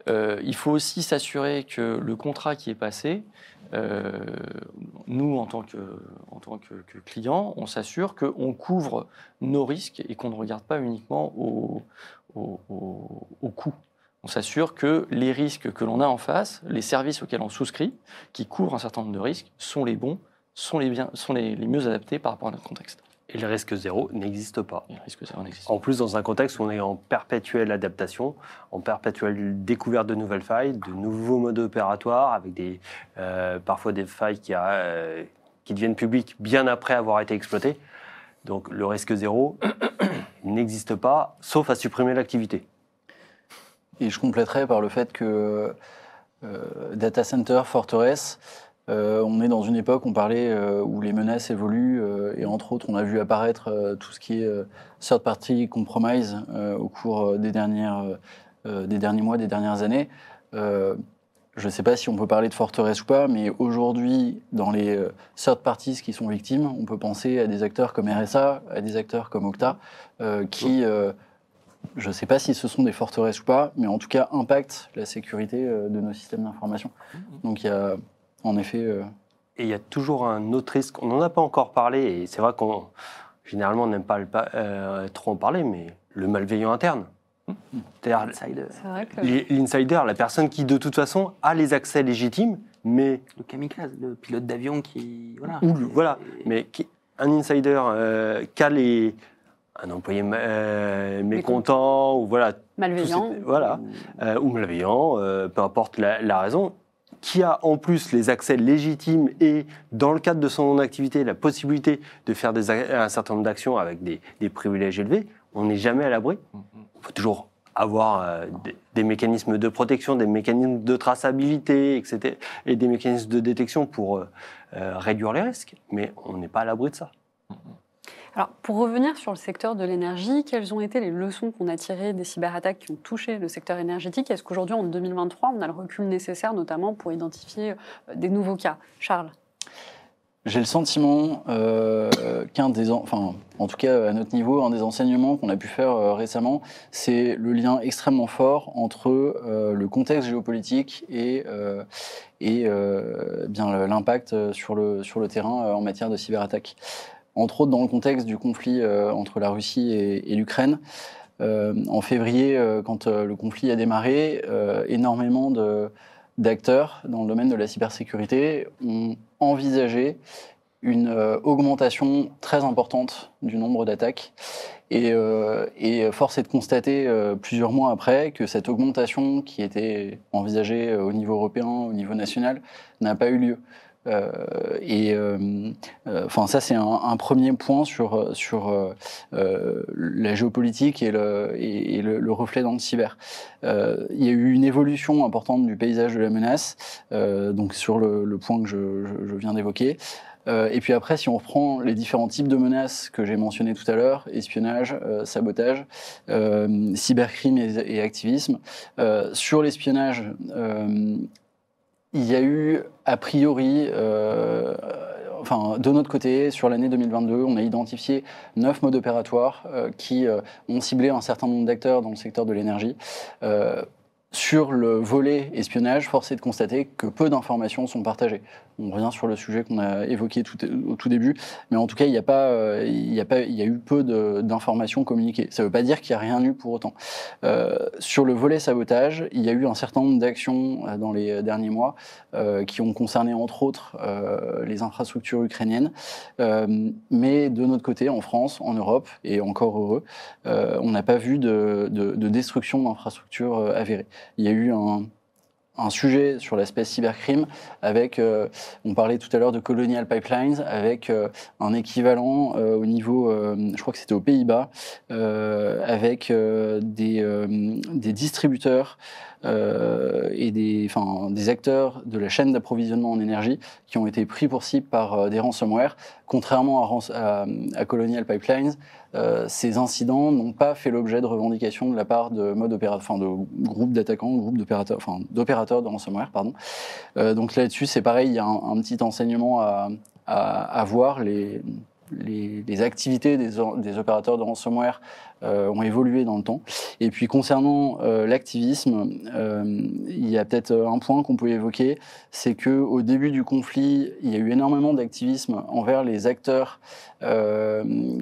il faut aussi s'assurer que le contrat qui est passé, euh, nous, en tant que, en tant que, que client, on s'assure qu'on couvre nos risques et qu'on ne regarde pas uniquement au, au, au- au coût. On s'assure que les risques que l'on a en face, les services auxquels on souscrit, qui couvrent un certain nombre de risques, sont les bons, sont les, bien, sont les, les mieux adaptés par rapport à notre contexte. Et le risque zéro n'existe pas. Le risque zéro n'existe En plus, dans un contexte où on est en perpétuelle adaptation, en perpétuelle découverte de nouvelles failles, de nouveaux modes opératoires, avec des, euh, parfois des failles qui, a- euh, qui deviennent publiques bien après avoir été exploitées. Donc le risque zéro n'existe pas, sauf à supprimer l'activité. Et je compléterai par le fait que euh, data center, forteresse, euh, on est dans une époque, on parlait, euh, où les menaces évoluent, euh, et entre autres, on a vu apparaître tout ce qui est third party compromise au cours des, dernières, des derniers mois, des dernières années. Je ne sais pas si on peut parler de forteresse ou pas, mais aujourd'hui, dans les third parties qui sont victimes, on peut penser à des acteurs comme RSA, à des acteurs comme Octa, qui, je ne sais pas si ce sont des forteresses ou pas, mais en tout cas impactent la sécurité de nos systèmes d'information. Donc il y a en effet... euh, Et il y a toujours un autre risque, on n'en a pas encore parlé, et c'est vrai qu'on généralement on n'aime pas le pa- euh, trop en parler, mais le malveillant interne. C'est-à-dire Insider. C'est vrai que. les- l'insider, la personne qui de toute façon a les accès légitimes, mais Le kamikaze, le pilote d'avion qui... Voilà. Ou le- voilà. mais qui- un insider euh, qui a les un employé euh, mécontent ou voilà Malveillant. ces- voilà euh, ou malveillant, euh, peu importe la, la raison, qui a en plus les accès légitimes et dans le cadre de son activité la possibilité de faire des, un certain nombre d'actions avec des, des privilèges élevés, on n'est jamais à l'abri. Il faut toujours avoir euh, des, des mécanismes de protection, des mécanismes de traçabilité, etc., et des mécanismes de détection pour euh, euh, réduire les risques. Mais on n'est pas à l'abri de ça. Alors, pour revenir sur le secteur de l'énergie, quelles ont été les leçons qu'on a tirées des cyberattaques qui ont touché le secteur énergétique? Est-ce qu'aujourd'hui, en 2023, on a le recul nécessaire, notamment pour identifier euh, des nouveaux cas? Charles. J'ai le sentiment euh, qu'un des, en- enfin, en tout cas à notre niveau, un des enseignements qu'on a pu faire euh, récemment, c'est le lien extrêmement fort entre le contexte géopolitique et, et bien l'impact sur le, sur le terrain en matière de cyberattaque. Entre autres dans le contexte du conflit euh, entre la Russie et, l'Ukraine. Euh, en février, euh, quand le conflit a démarré, énormément d'acteurs dans le domaine de la cybersécurité ont envisagé une augmentation très importante du nombre d'attaques. Et, force est de constater plusieurs mois après que cette augmentation qui était envisagée au niveau européen, au niveau national, n'a pas eu lieu. Euh, et euh, euh, enfin, ça, c'est un, premier point sur, sur la géopolitique et le, et, le, le reflet dans le cyber. Il y a eu une évolution importante du paysage de la menace, donc sur le, le point que je, je- je viens d'évoquer. Et puis après, si on reprend les différents types de menaces que j'ai mentionnés tout à l'heure, espionnage, euh, sabotage, euh, cybercrime et, et activisme, euh, sur l'espionnage, il y a eu a priori, euh, enfin de notre côté, sur l'année 2022, on a identifié neuf modes opératoires euh, qui euh, ont ciblé un certain nombre d'acteurs dans le secteur de l'énergie. Sur le volet espionnage, force est de constater que peu d'informations sont partagées. On revient sur le sujet qu'on a évoqué tout, au tout début, mais en tout cas, il y a, pas, euh, il y a, pas, il y a eu peu d'informations communiquées. Ça ne veut pas dire qu'il n'y a rien eu pour autant. Euh, sur le volet sabotage, il y a eu un certain nombre d'actions euh, dans les derniers mois euh, qui ont concerné entre autres les infrastructures ukrainiennes. Mais de notre côté, en France, en Europe, et encore heureux, on n'a pas vu de, de- de destruction d'infrastructures avérées. Il y a eu un, un sujet sur l'aspect cybercrime avec, euh, on parlait tout à l'heure de Colonial Pipelines, avec euh, un équivalent euh, au niveau, je crois que c'était aux Pays-Bas, avec des, distributeurs et des, des acteurs de la chaîne d'approvisionnement en énergie qui ont été pris pour cible par des ransomware. Contrairement à Colonial Pipelines, euh, ces incidents n'ont pas fait l'objet de revendications de la part de groupes d'attaquants, groupes d'opérateurs, enfin, d'opérateurs de ransomware. Euh, donc là-dessus, c'est pareil, il y a un, petit enseignement à, à, voir. Les, activités des, opérateurs de ransomware euh, ont évolué dans le temps. Et puis concernant euh, l'activisme, il y a peut-être un point qu'on peut évoquer, c'est que au début du conflit, il y a eu énormément d'activisme envers les acteurs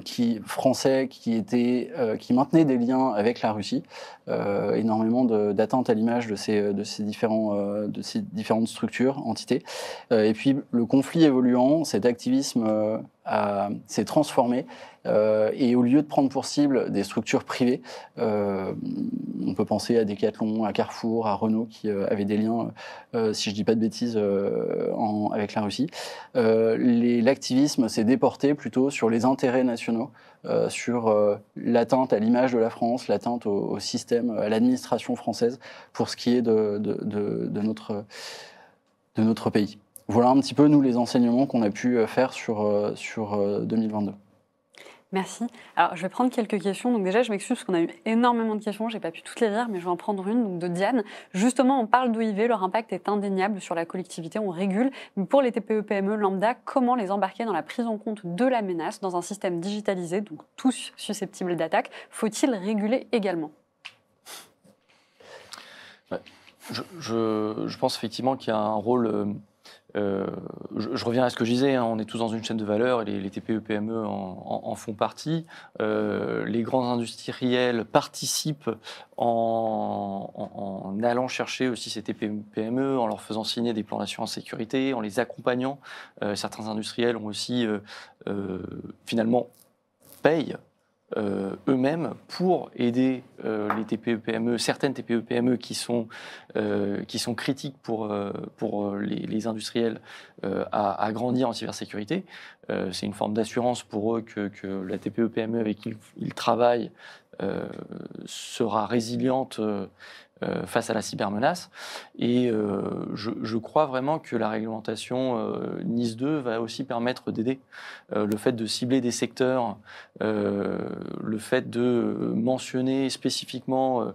qui, français qui, étaient, euh, qui maintenaient des liens avec la Russie, euh, énormément d'atteintes à l'image de ces, de, ces différents, euh, de ces différentes structures, entités. Euh, et puis le conflit évoluant, cet activisme euh, s'est transformé euh, et au lieu de prendre pour cible des structures privées, euh, on peut penser à Decathlon, à Carrefour, à Renault qui euh, avaient des liens, euh, si je dis pas de bêtises, euh, en- avec la Russie. Euh, L'activisme s'est déporté plutôt sur les intérêts nationaux, euh, sur euh, l'atteinte à l'image de la France, l'atteinte au, système, à l'administration française pour ce qui est de, de- notre, notre pays. Voilà un petit peu, nous, les enseignements qu'on a pu faire sur, sur euh, 2022. Merci. Alors, je vais prendre quelques questions. Donc déjà, je m'excuse parce qu'on a eu énormément de questions. J'ai pas pu toutes les lire, mais je vais en prendre une donc de Diane. Justement, on parle d'OIV, leur impact est indéniable sur la collectivité, on régule. Mais pour les TPE-PME E lambda, comment les embarquer dans la prise en compte de la menace dans un système digitalisé, donc tous susceptibles d'attaque Faut-il réguler également? Je, pense effectivement qu'il y a un rôle. Euh, je, reviens à ce que je disais, hein, on est tous dans une chaîne de valeur et les, les TPE, PME en, font partie. Euh, les grands industriels participent en, allant chercher aussi ces TPE, PME, en leur faisant signer des plans d'assurance sécurité, en les accompagnant. Euh, certains industriels ont aussi finalement payent euh, eux-mêmes pour aider euh, les TPE-PME, certaines TPE-PME qui sont, euh, qui sont critiques pour, pour les, industriels à, grandir en cybersécurité. C'est une forme d'assurance pour eux que, la TPE-PME avec qui ils, travaillent sera résiliente euh, face à la cybermenace. Et euh, je, crois vraiment que la réglementation euh, NIS 2 va aussi permettre d'aider. Le fait de cibler des secteurs, le fait de mentionner spécifiquement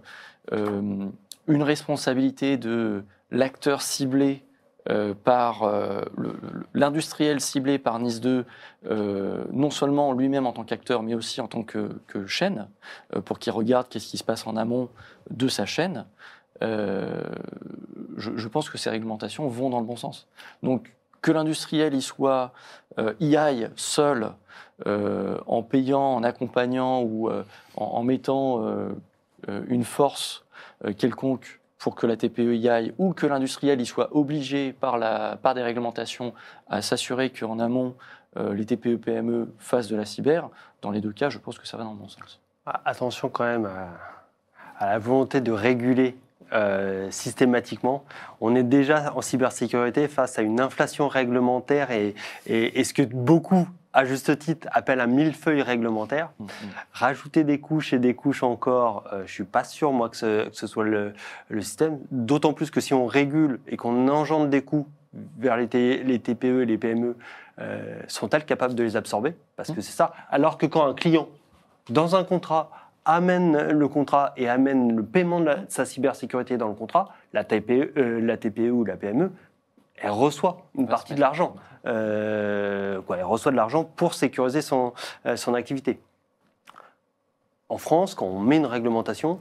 une responsabilité de l'acteur ciblé euh, par euh, l'industriel ciblé par NIS 2, euh, non seulement lui-même en tant qu'acteur, mais aussi en tant que, chaîne, pour qu'il regarde qu'est-ce qui se passe en amont de sa chaîne. je, pense que ces réglementations vont dans le bon sens. Donc, que l'industriel y soit, y aille seul, en payant, en accompagnant ou en, mettant une force quelconque pour que la TPE y aille, ou que l'industriel y soit obligé par, la, par des réglementations à s'assurer qu'en amont, euh, les TPE, PME fassent de la cyber, dans les deux cas, je pense que ça va dans le bon sens. Ah, Attention quand même à, à la volonté de réguler euh, systématiquement. On est déjà en cybersécurité face à une inflation réglementaire et, et- et ce que beaucoup, à juste titre, appellent un millefeuille réglementaire. Mm, mm. Rajouter des couches et des couches encore, euh, je suis pas sûr moi que ce, que ce soit le, le système. D'autant plus que si on régule et qu'on engendre des coûts vers les, les TPE et les PME, euh, sont-elles capables de les absorber? Parce que c'est ça. Alors que quand un client, dans un contrat, amène le contrat et amène le paiement de, la- de sa cybersécurité dans le contrat, la TPE, euh, la TPE ou la PME, elle reçoit une partie de l'argent. Euh, quoi, elle reçoit de l'argent pour sécuriser son, euh, son activité. En France, quand on met une réglementation,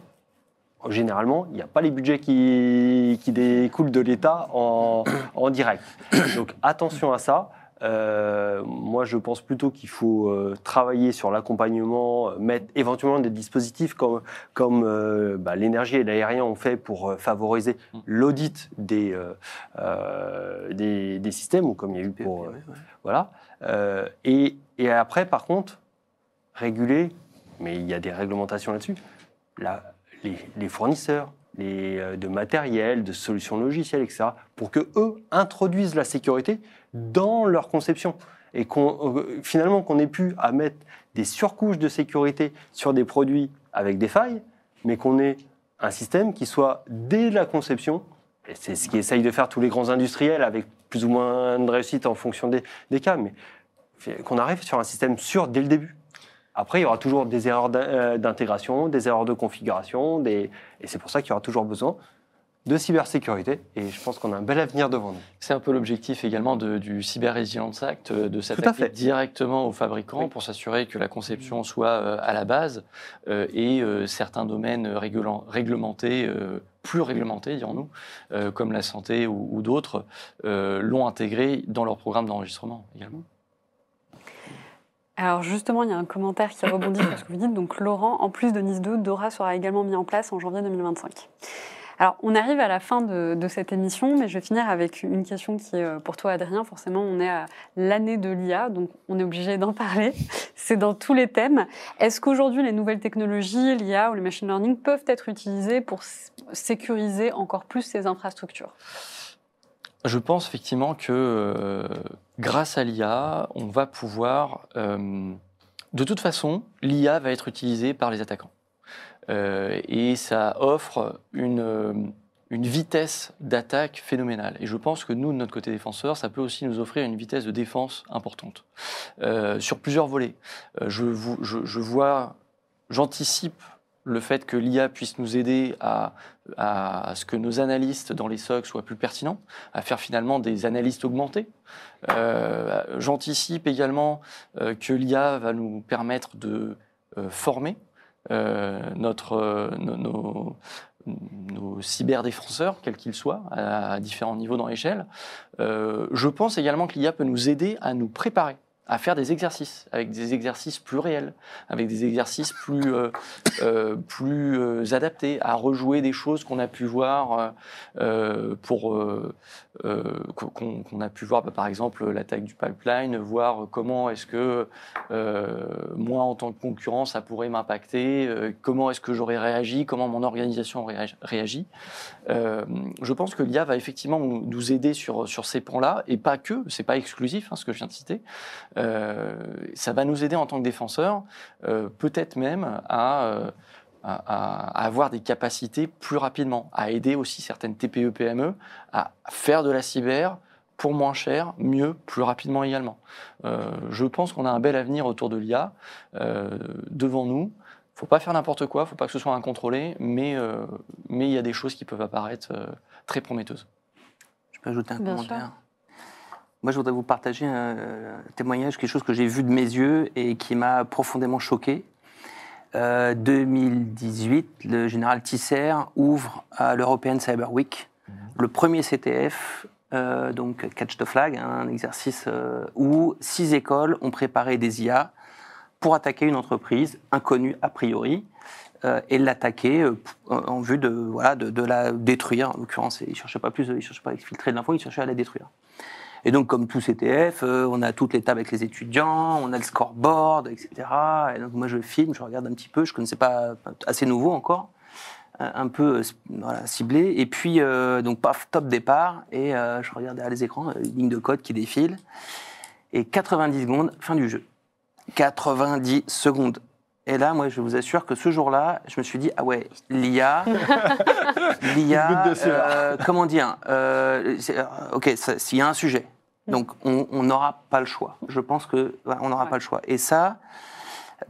généralement, il n'y a pas les budgets qui, qui découlent de l'État en, en direct. Donc attention à ça. Euh, moi, je pense plutôt qu'il faut euh, travailler sur l'accompagnement, euh, mettre éventuellement des dispositifs comme, comme euh, bah, l'énergie et l'aérien ont fait pour favoriser l'audit des, des, des systèmes, ou comme il y a eu pour... euh, voilà. Et, et après, par contre, réguler, mais il y a des réglementations là-dessus, les fournisseurs euh, de matériel, de solutions logicielles, etc., pour que eux introduisent la sécurité dans leur conception. Et euh, finalement, qu'on ait pu à mettre des surcouches de sécurité sur des produits avec des failles, mais qu'on ait un système qui soit, dès la conception, et c'est ce qu'essayent de faire tous les grands industriels avec plus ou moins de réussite en fonction des, des cas, mais qu'on arrive sur un système sûr dès le début. Après, il y aura toujours des erreurs euh, d'intégration, des erreurs de configuration, des... et c'est pour ça qu'il y aura toujours besoin de cybersécurité. Et je pense qu'on a un bel avenir devant nous. C'est un peu l'objectif également de- du Cyber Resilience Act, euh, de s'attaquer directement aux fabricants Oui. pour s'assurer que la conception soit euh, à la base euh, et euh, certains domaines réglementés, euh, plus réglementés, dirons-nous, comme la santé ou, ou d'autres, l'ont intégré dans leur programme d'enregistrement également. Alors justement, il y a un commentaire qui rebondit sur ce que vous dites. Donc Laurent, en plus de Nice 2, Dora sera également mis en place en janvier 2025. Alors on arrive à la fin de, cette émission, mais je vais finir avec une question qui est euh, pour toi Adrien. Forcément, on est à l'année de l'IA, donc on est obligé d'en parler. C'est dans tous les thèmes. Est-ce qu'aujourd'hui les nouvelles technologies, l'IA ou le machine learning peuvent être utilisées pour sécuriser encore plus ces infrastructures? Je pense effectivement que euh, grâce à l'IA, on va pouvoir... euh, de toute façon, l'IA va être utilisée par les attaquants. Euh, et ça offre une, une vitesse d'attaque phénoménale. Et je pense que nous, de notre côté défenseur, ça peut aussi nous offrir une vitesse de défense importante. Sur plusieurs volets. Je- je vois, j'anticipe le fait que l'IA puisse nous aider à, ce que nos analystes dans les SOC soient plus pertinents, à faire finalement des analystes augmentés. Euh, J'anticipe également euh, que l'IA va nous permettre de euh, former nos, cyberdéfenseurs, quels qu'ils soient, à, différents niveaux dans l'échelle. Je pense également que l'IA peut nous aider à nous préparer à faire des exercices, avec des exercices plus réels, avec des exercices plus, euh, euh, plus euh, adaptés, à rejouer des choses qu'on a pu voir pour qu'on a pu voir bah, par exemple l'attaque du pipeline, voir comment est-ce que moi en tant que concurrent ça pourrait m'impacter, comment est-ce que j'aurais réagi, comment mon organisation aurait réagi- je pense que l'IA va effectivement nous aider sur, sur ces points-là, et pas que, c'est pas exclusif hein, ce que je viens de citer. Euh, ça va nous aider en tant que défenseurs, euh, peut-être même à euh, à, avoir des capacités plus rapidement, à aider aussi certaines TPE, PME à faire de la cyber pour moins cher, mieux, plus rapidement également. Euh, je pense qu'on a un bel avenir autour de l'IA euh, devant nous. Il ne faut pas faire n'importe quoi, il ne faut pas que ce soit incontrôlé, mais euh, mais il y a des choses qui peuvent apparaître euh, très prometteuses. Je peux ajouter un Bien commentaire Moi, je voudrais vous partager un, témoignage, quelque chose que j'ai vu de mes yeux et qui m'a profondément choqué. Euh, 2018, le général Tisser ouvre à l'European Cyber Week le premier CTF, euh, donc Catch the Flag, hein, un exercice euh, où six écoles ont préparé des IA pour attaquer une entreprise inconnue a priori euh, et l'attaquer en vue de, voilà, de, de la détruire. En l'occurrence, ils ne cherchaient pas plus, ils cherchaient pas à exfiltrer de l'info, ils cherchaient à la détruire. Et donc, comme tout CTF, euh, on a toutes les tables avec les étudiants, on a le scoreboard, etc. Et donc, moi, je filme, je regarde un petit peu, je ne connaissais pas, assez nouveau encore, un peu euh, ciblé. Et puis, euh, donc, paf, top départ, et je regarde derrière les écrans, euh, ligne de code qui défile. Et 90 secondes, fin du jeu. 90 secondes. Et là, moi, je vous assure que ce jour-là, je me suis dit, ah ouais, l'IA, l'IA, euh, comment dire, euh, euh, ok, s'il y a un sujet, donc on n'aura pas le choix. Je pense que voilà, on n'aura Ouais. pas le choix. Et ça,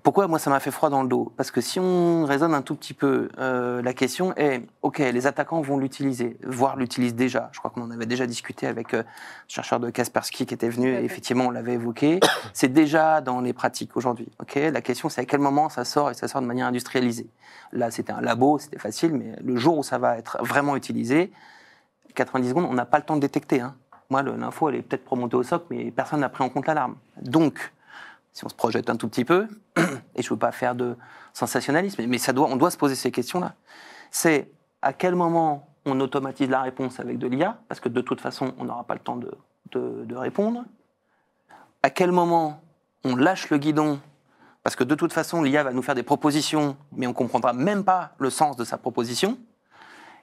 pourquoi moi ça m'a fait froid dans le dos? Parce que si on raisonne un tout petit peu, euh, la question est, ok, les attaquants vont l'utiliser, voire l'utilisent déjà. Je crois qu'on en avait déjà discuté avec euh, le chercheur de Kaspersky qui était venu, et effectivement on l'avait évoqué. C'est déjà dans les pratiques aujourd'hui. Ok, la question c'est à quel moment ça sort et ça sort de manière industrialisée. Là, c'était un labo, c'était facile, mais le jour où ça va être vraiment utilisé, 90 secondes, on n'a pas le temps de détecter. hein. Moi, l'info, elle est peut-être remontée au soc, mais personne n'a pris en compte l'alarme. Donc, si on se projette un tout petit peu, et je ne veux pas faire de sensationnalisme, mais ça doit, on doit se poser ces questions-là. C'est à quel moment on automatise la réponse avec de l'IA, parce que de toute façon, on n'aura pas le temps de, répondre. À quel moment on lâche le guidon, parce que de toute façon, l'IA va nous faire des propositions, mais on ne comprendra même pas le sens de sa proposition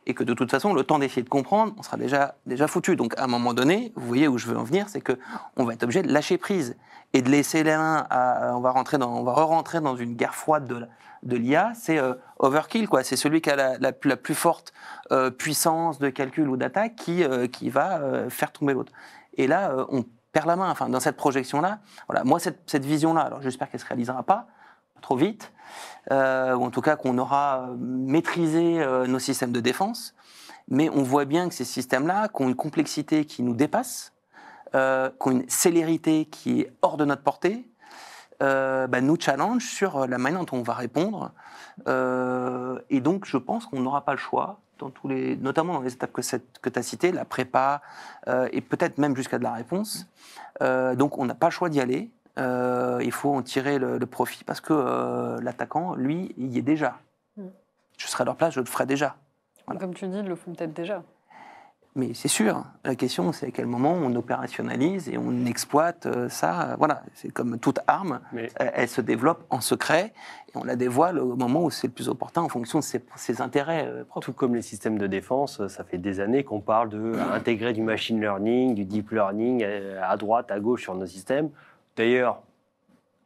et que de toute façon, le temps d'essayer de comprendre, on sera déjà, déjà foutu. Donc, à un moment donné, vous voyez où je veux en venir, c'est que on va être obligé de lâcher prise et de laisser les mains à, on va rentrer dans, on va re-rentrer dans une guerre froide de, de l'IA. C'est euh, overkill, quoi. C'est celui qui a la, plus forte euh, puissance de calcul ou d'attaque qui, euh, qui va euh, faire tomber l'autre. Et là, euh, on perd la main. Enfin, dans cette projection-là, voilà. Moi, cette, cette vision-là, alors j'espère qu'elle se réalisera pas trop vite, euh, ou en tout cas qu'on aura euh, maîtrisé euh, nos systèmes de défense. Mais on voit bien que ces systèmes-là, qui ont une complexité qui nous dépasse, euh, qui ont une célérité qui est hors de notre portée, euh, bah, nous challenge sur la manière dont on va répondre. Euh, et donc, je pense qu'on n'aura pas le choix, dans tous les, notamment dans les étapes que, tu as citées, la prépa, euh, et peut-être même jusqu'à de la réponse. Donc, on n'a pas le choix d'y aller. Il faut en tirer le, le profit parce que l'attaquant, lui, il y est déjà. Mm. Je serais à leur place, je le ferais déjà. Voilà. Comme tu dis, ils le font peut-être déjà. Mais c'est sûr, la question c'est à quel moment on opérationnalise et on exploite euh, ça. Voilà, c'est comme toute arme, Mais elle, elle se développe en secret et on la dévoile au moment où c'est le plus opportun en fonction de ses, ses intérêts euh, propres. tout comme les systèmes de défense, ça fait des années qu'on parle de intégrer du machine learning, du deep learning euh, à droite, à gauche sur nos systèmes. D'ailleurs,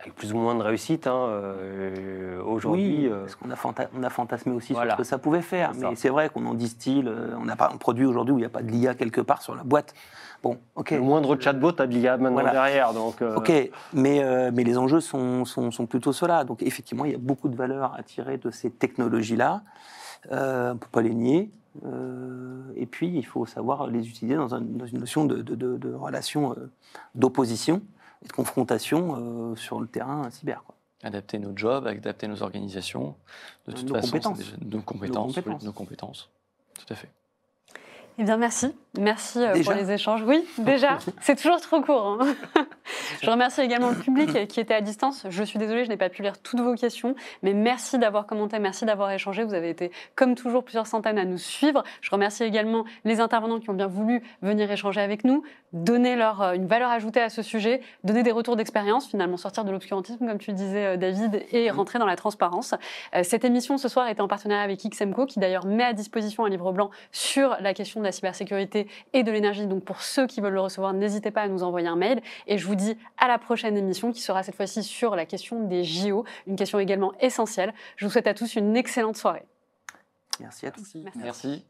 avec plus ou moins de réussite, hein, euh, aujourd'hui. Oui, euh, parce qu'on a, fanta- on a fantasmé aussi Voilà. sur ce que ça pouvait faire. Mais c'est vrai qu'on en distille, euh, on n'a pas un produit aujourd'hui où il n'y a pas de l'IA quelque part sur la boîte. Bon, ok. Le moindre chatbot a l'IA maintenant Voilà. derrière. Donc, euh, Ok, mais, euh, mais les enjeux sont, sont, sont plutôt ceux-là. Donc effectivement, il y a beaucoup de valeur à tirer de ces technologies-là. On ne peut pas les nier. Et puis, il faut savoir les utiliser dans, un- dans une notion de, de, de- de relation d'opposition et de confrontation euh, sur le terrain cyber. quoi. Adapter nos jobs, adapter nos organisations. De toute Nos façon, compétences. déjà- nos compétences. oui, compétences. nos compétences. Tout à fait. Eh bien, merci. Merci euh, Déjà pour les échanges. Oui, déjà. C'est toujours trop court. hein. Je remercie également le public qui était à distance. Je suis désolée, je n'ai pas pu lire toutes vos questions, mais merci d'avoir commenté, merci d'avoir échangé. Vous avez été, comme toujours, plusieurs centaines à nous suivre. Je remercie également les intervenants qui ont bien voulu venir échanger avec nous, donner leur, euh, une valeur ajoutée à ce sujet, donner des retours d'expérience, finalement sortir de l'obscurantisme, comme tu disais, euh, David, et rentrer dans la transparence. Cette émission ce soir était en partenariat avec XMCO, qui d'ailleurs met à disposition un livre blanc sur la question de la cybersécurité et de l'énergie. Donc pour ceux qui veulent le recevoir, n'hésitez pas à nous envoyer un mail. Et je vous dis à la prochaine émission qui sera cette fois-ci sur la question des JO, une question également essentielle. Je vous souhaite à tous une excellente soirée. Merci à tous. Merci. Merci.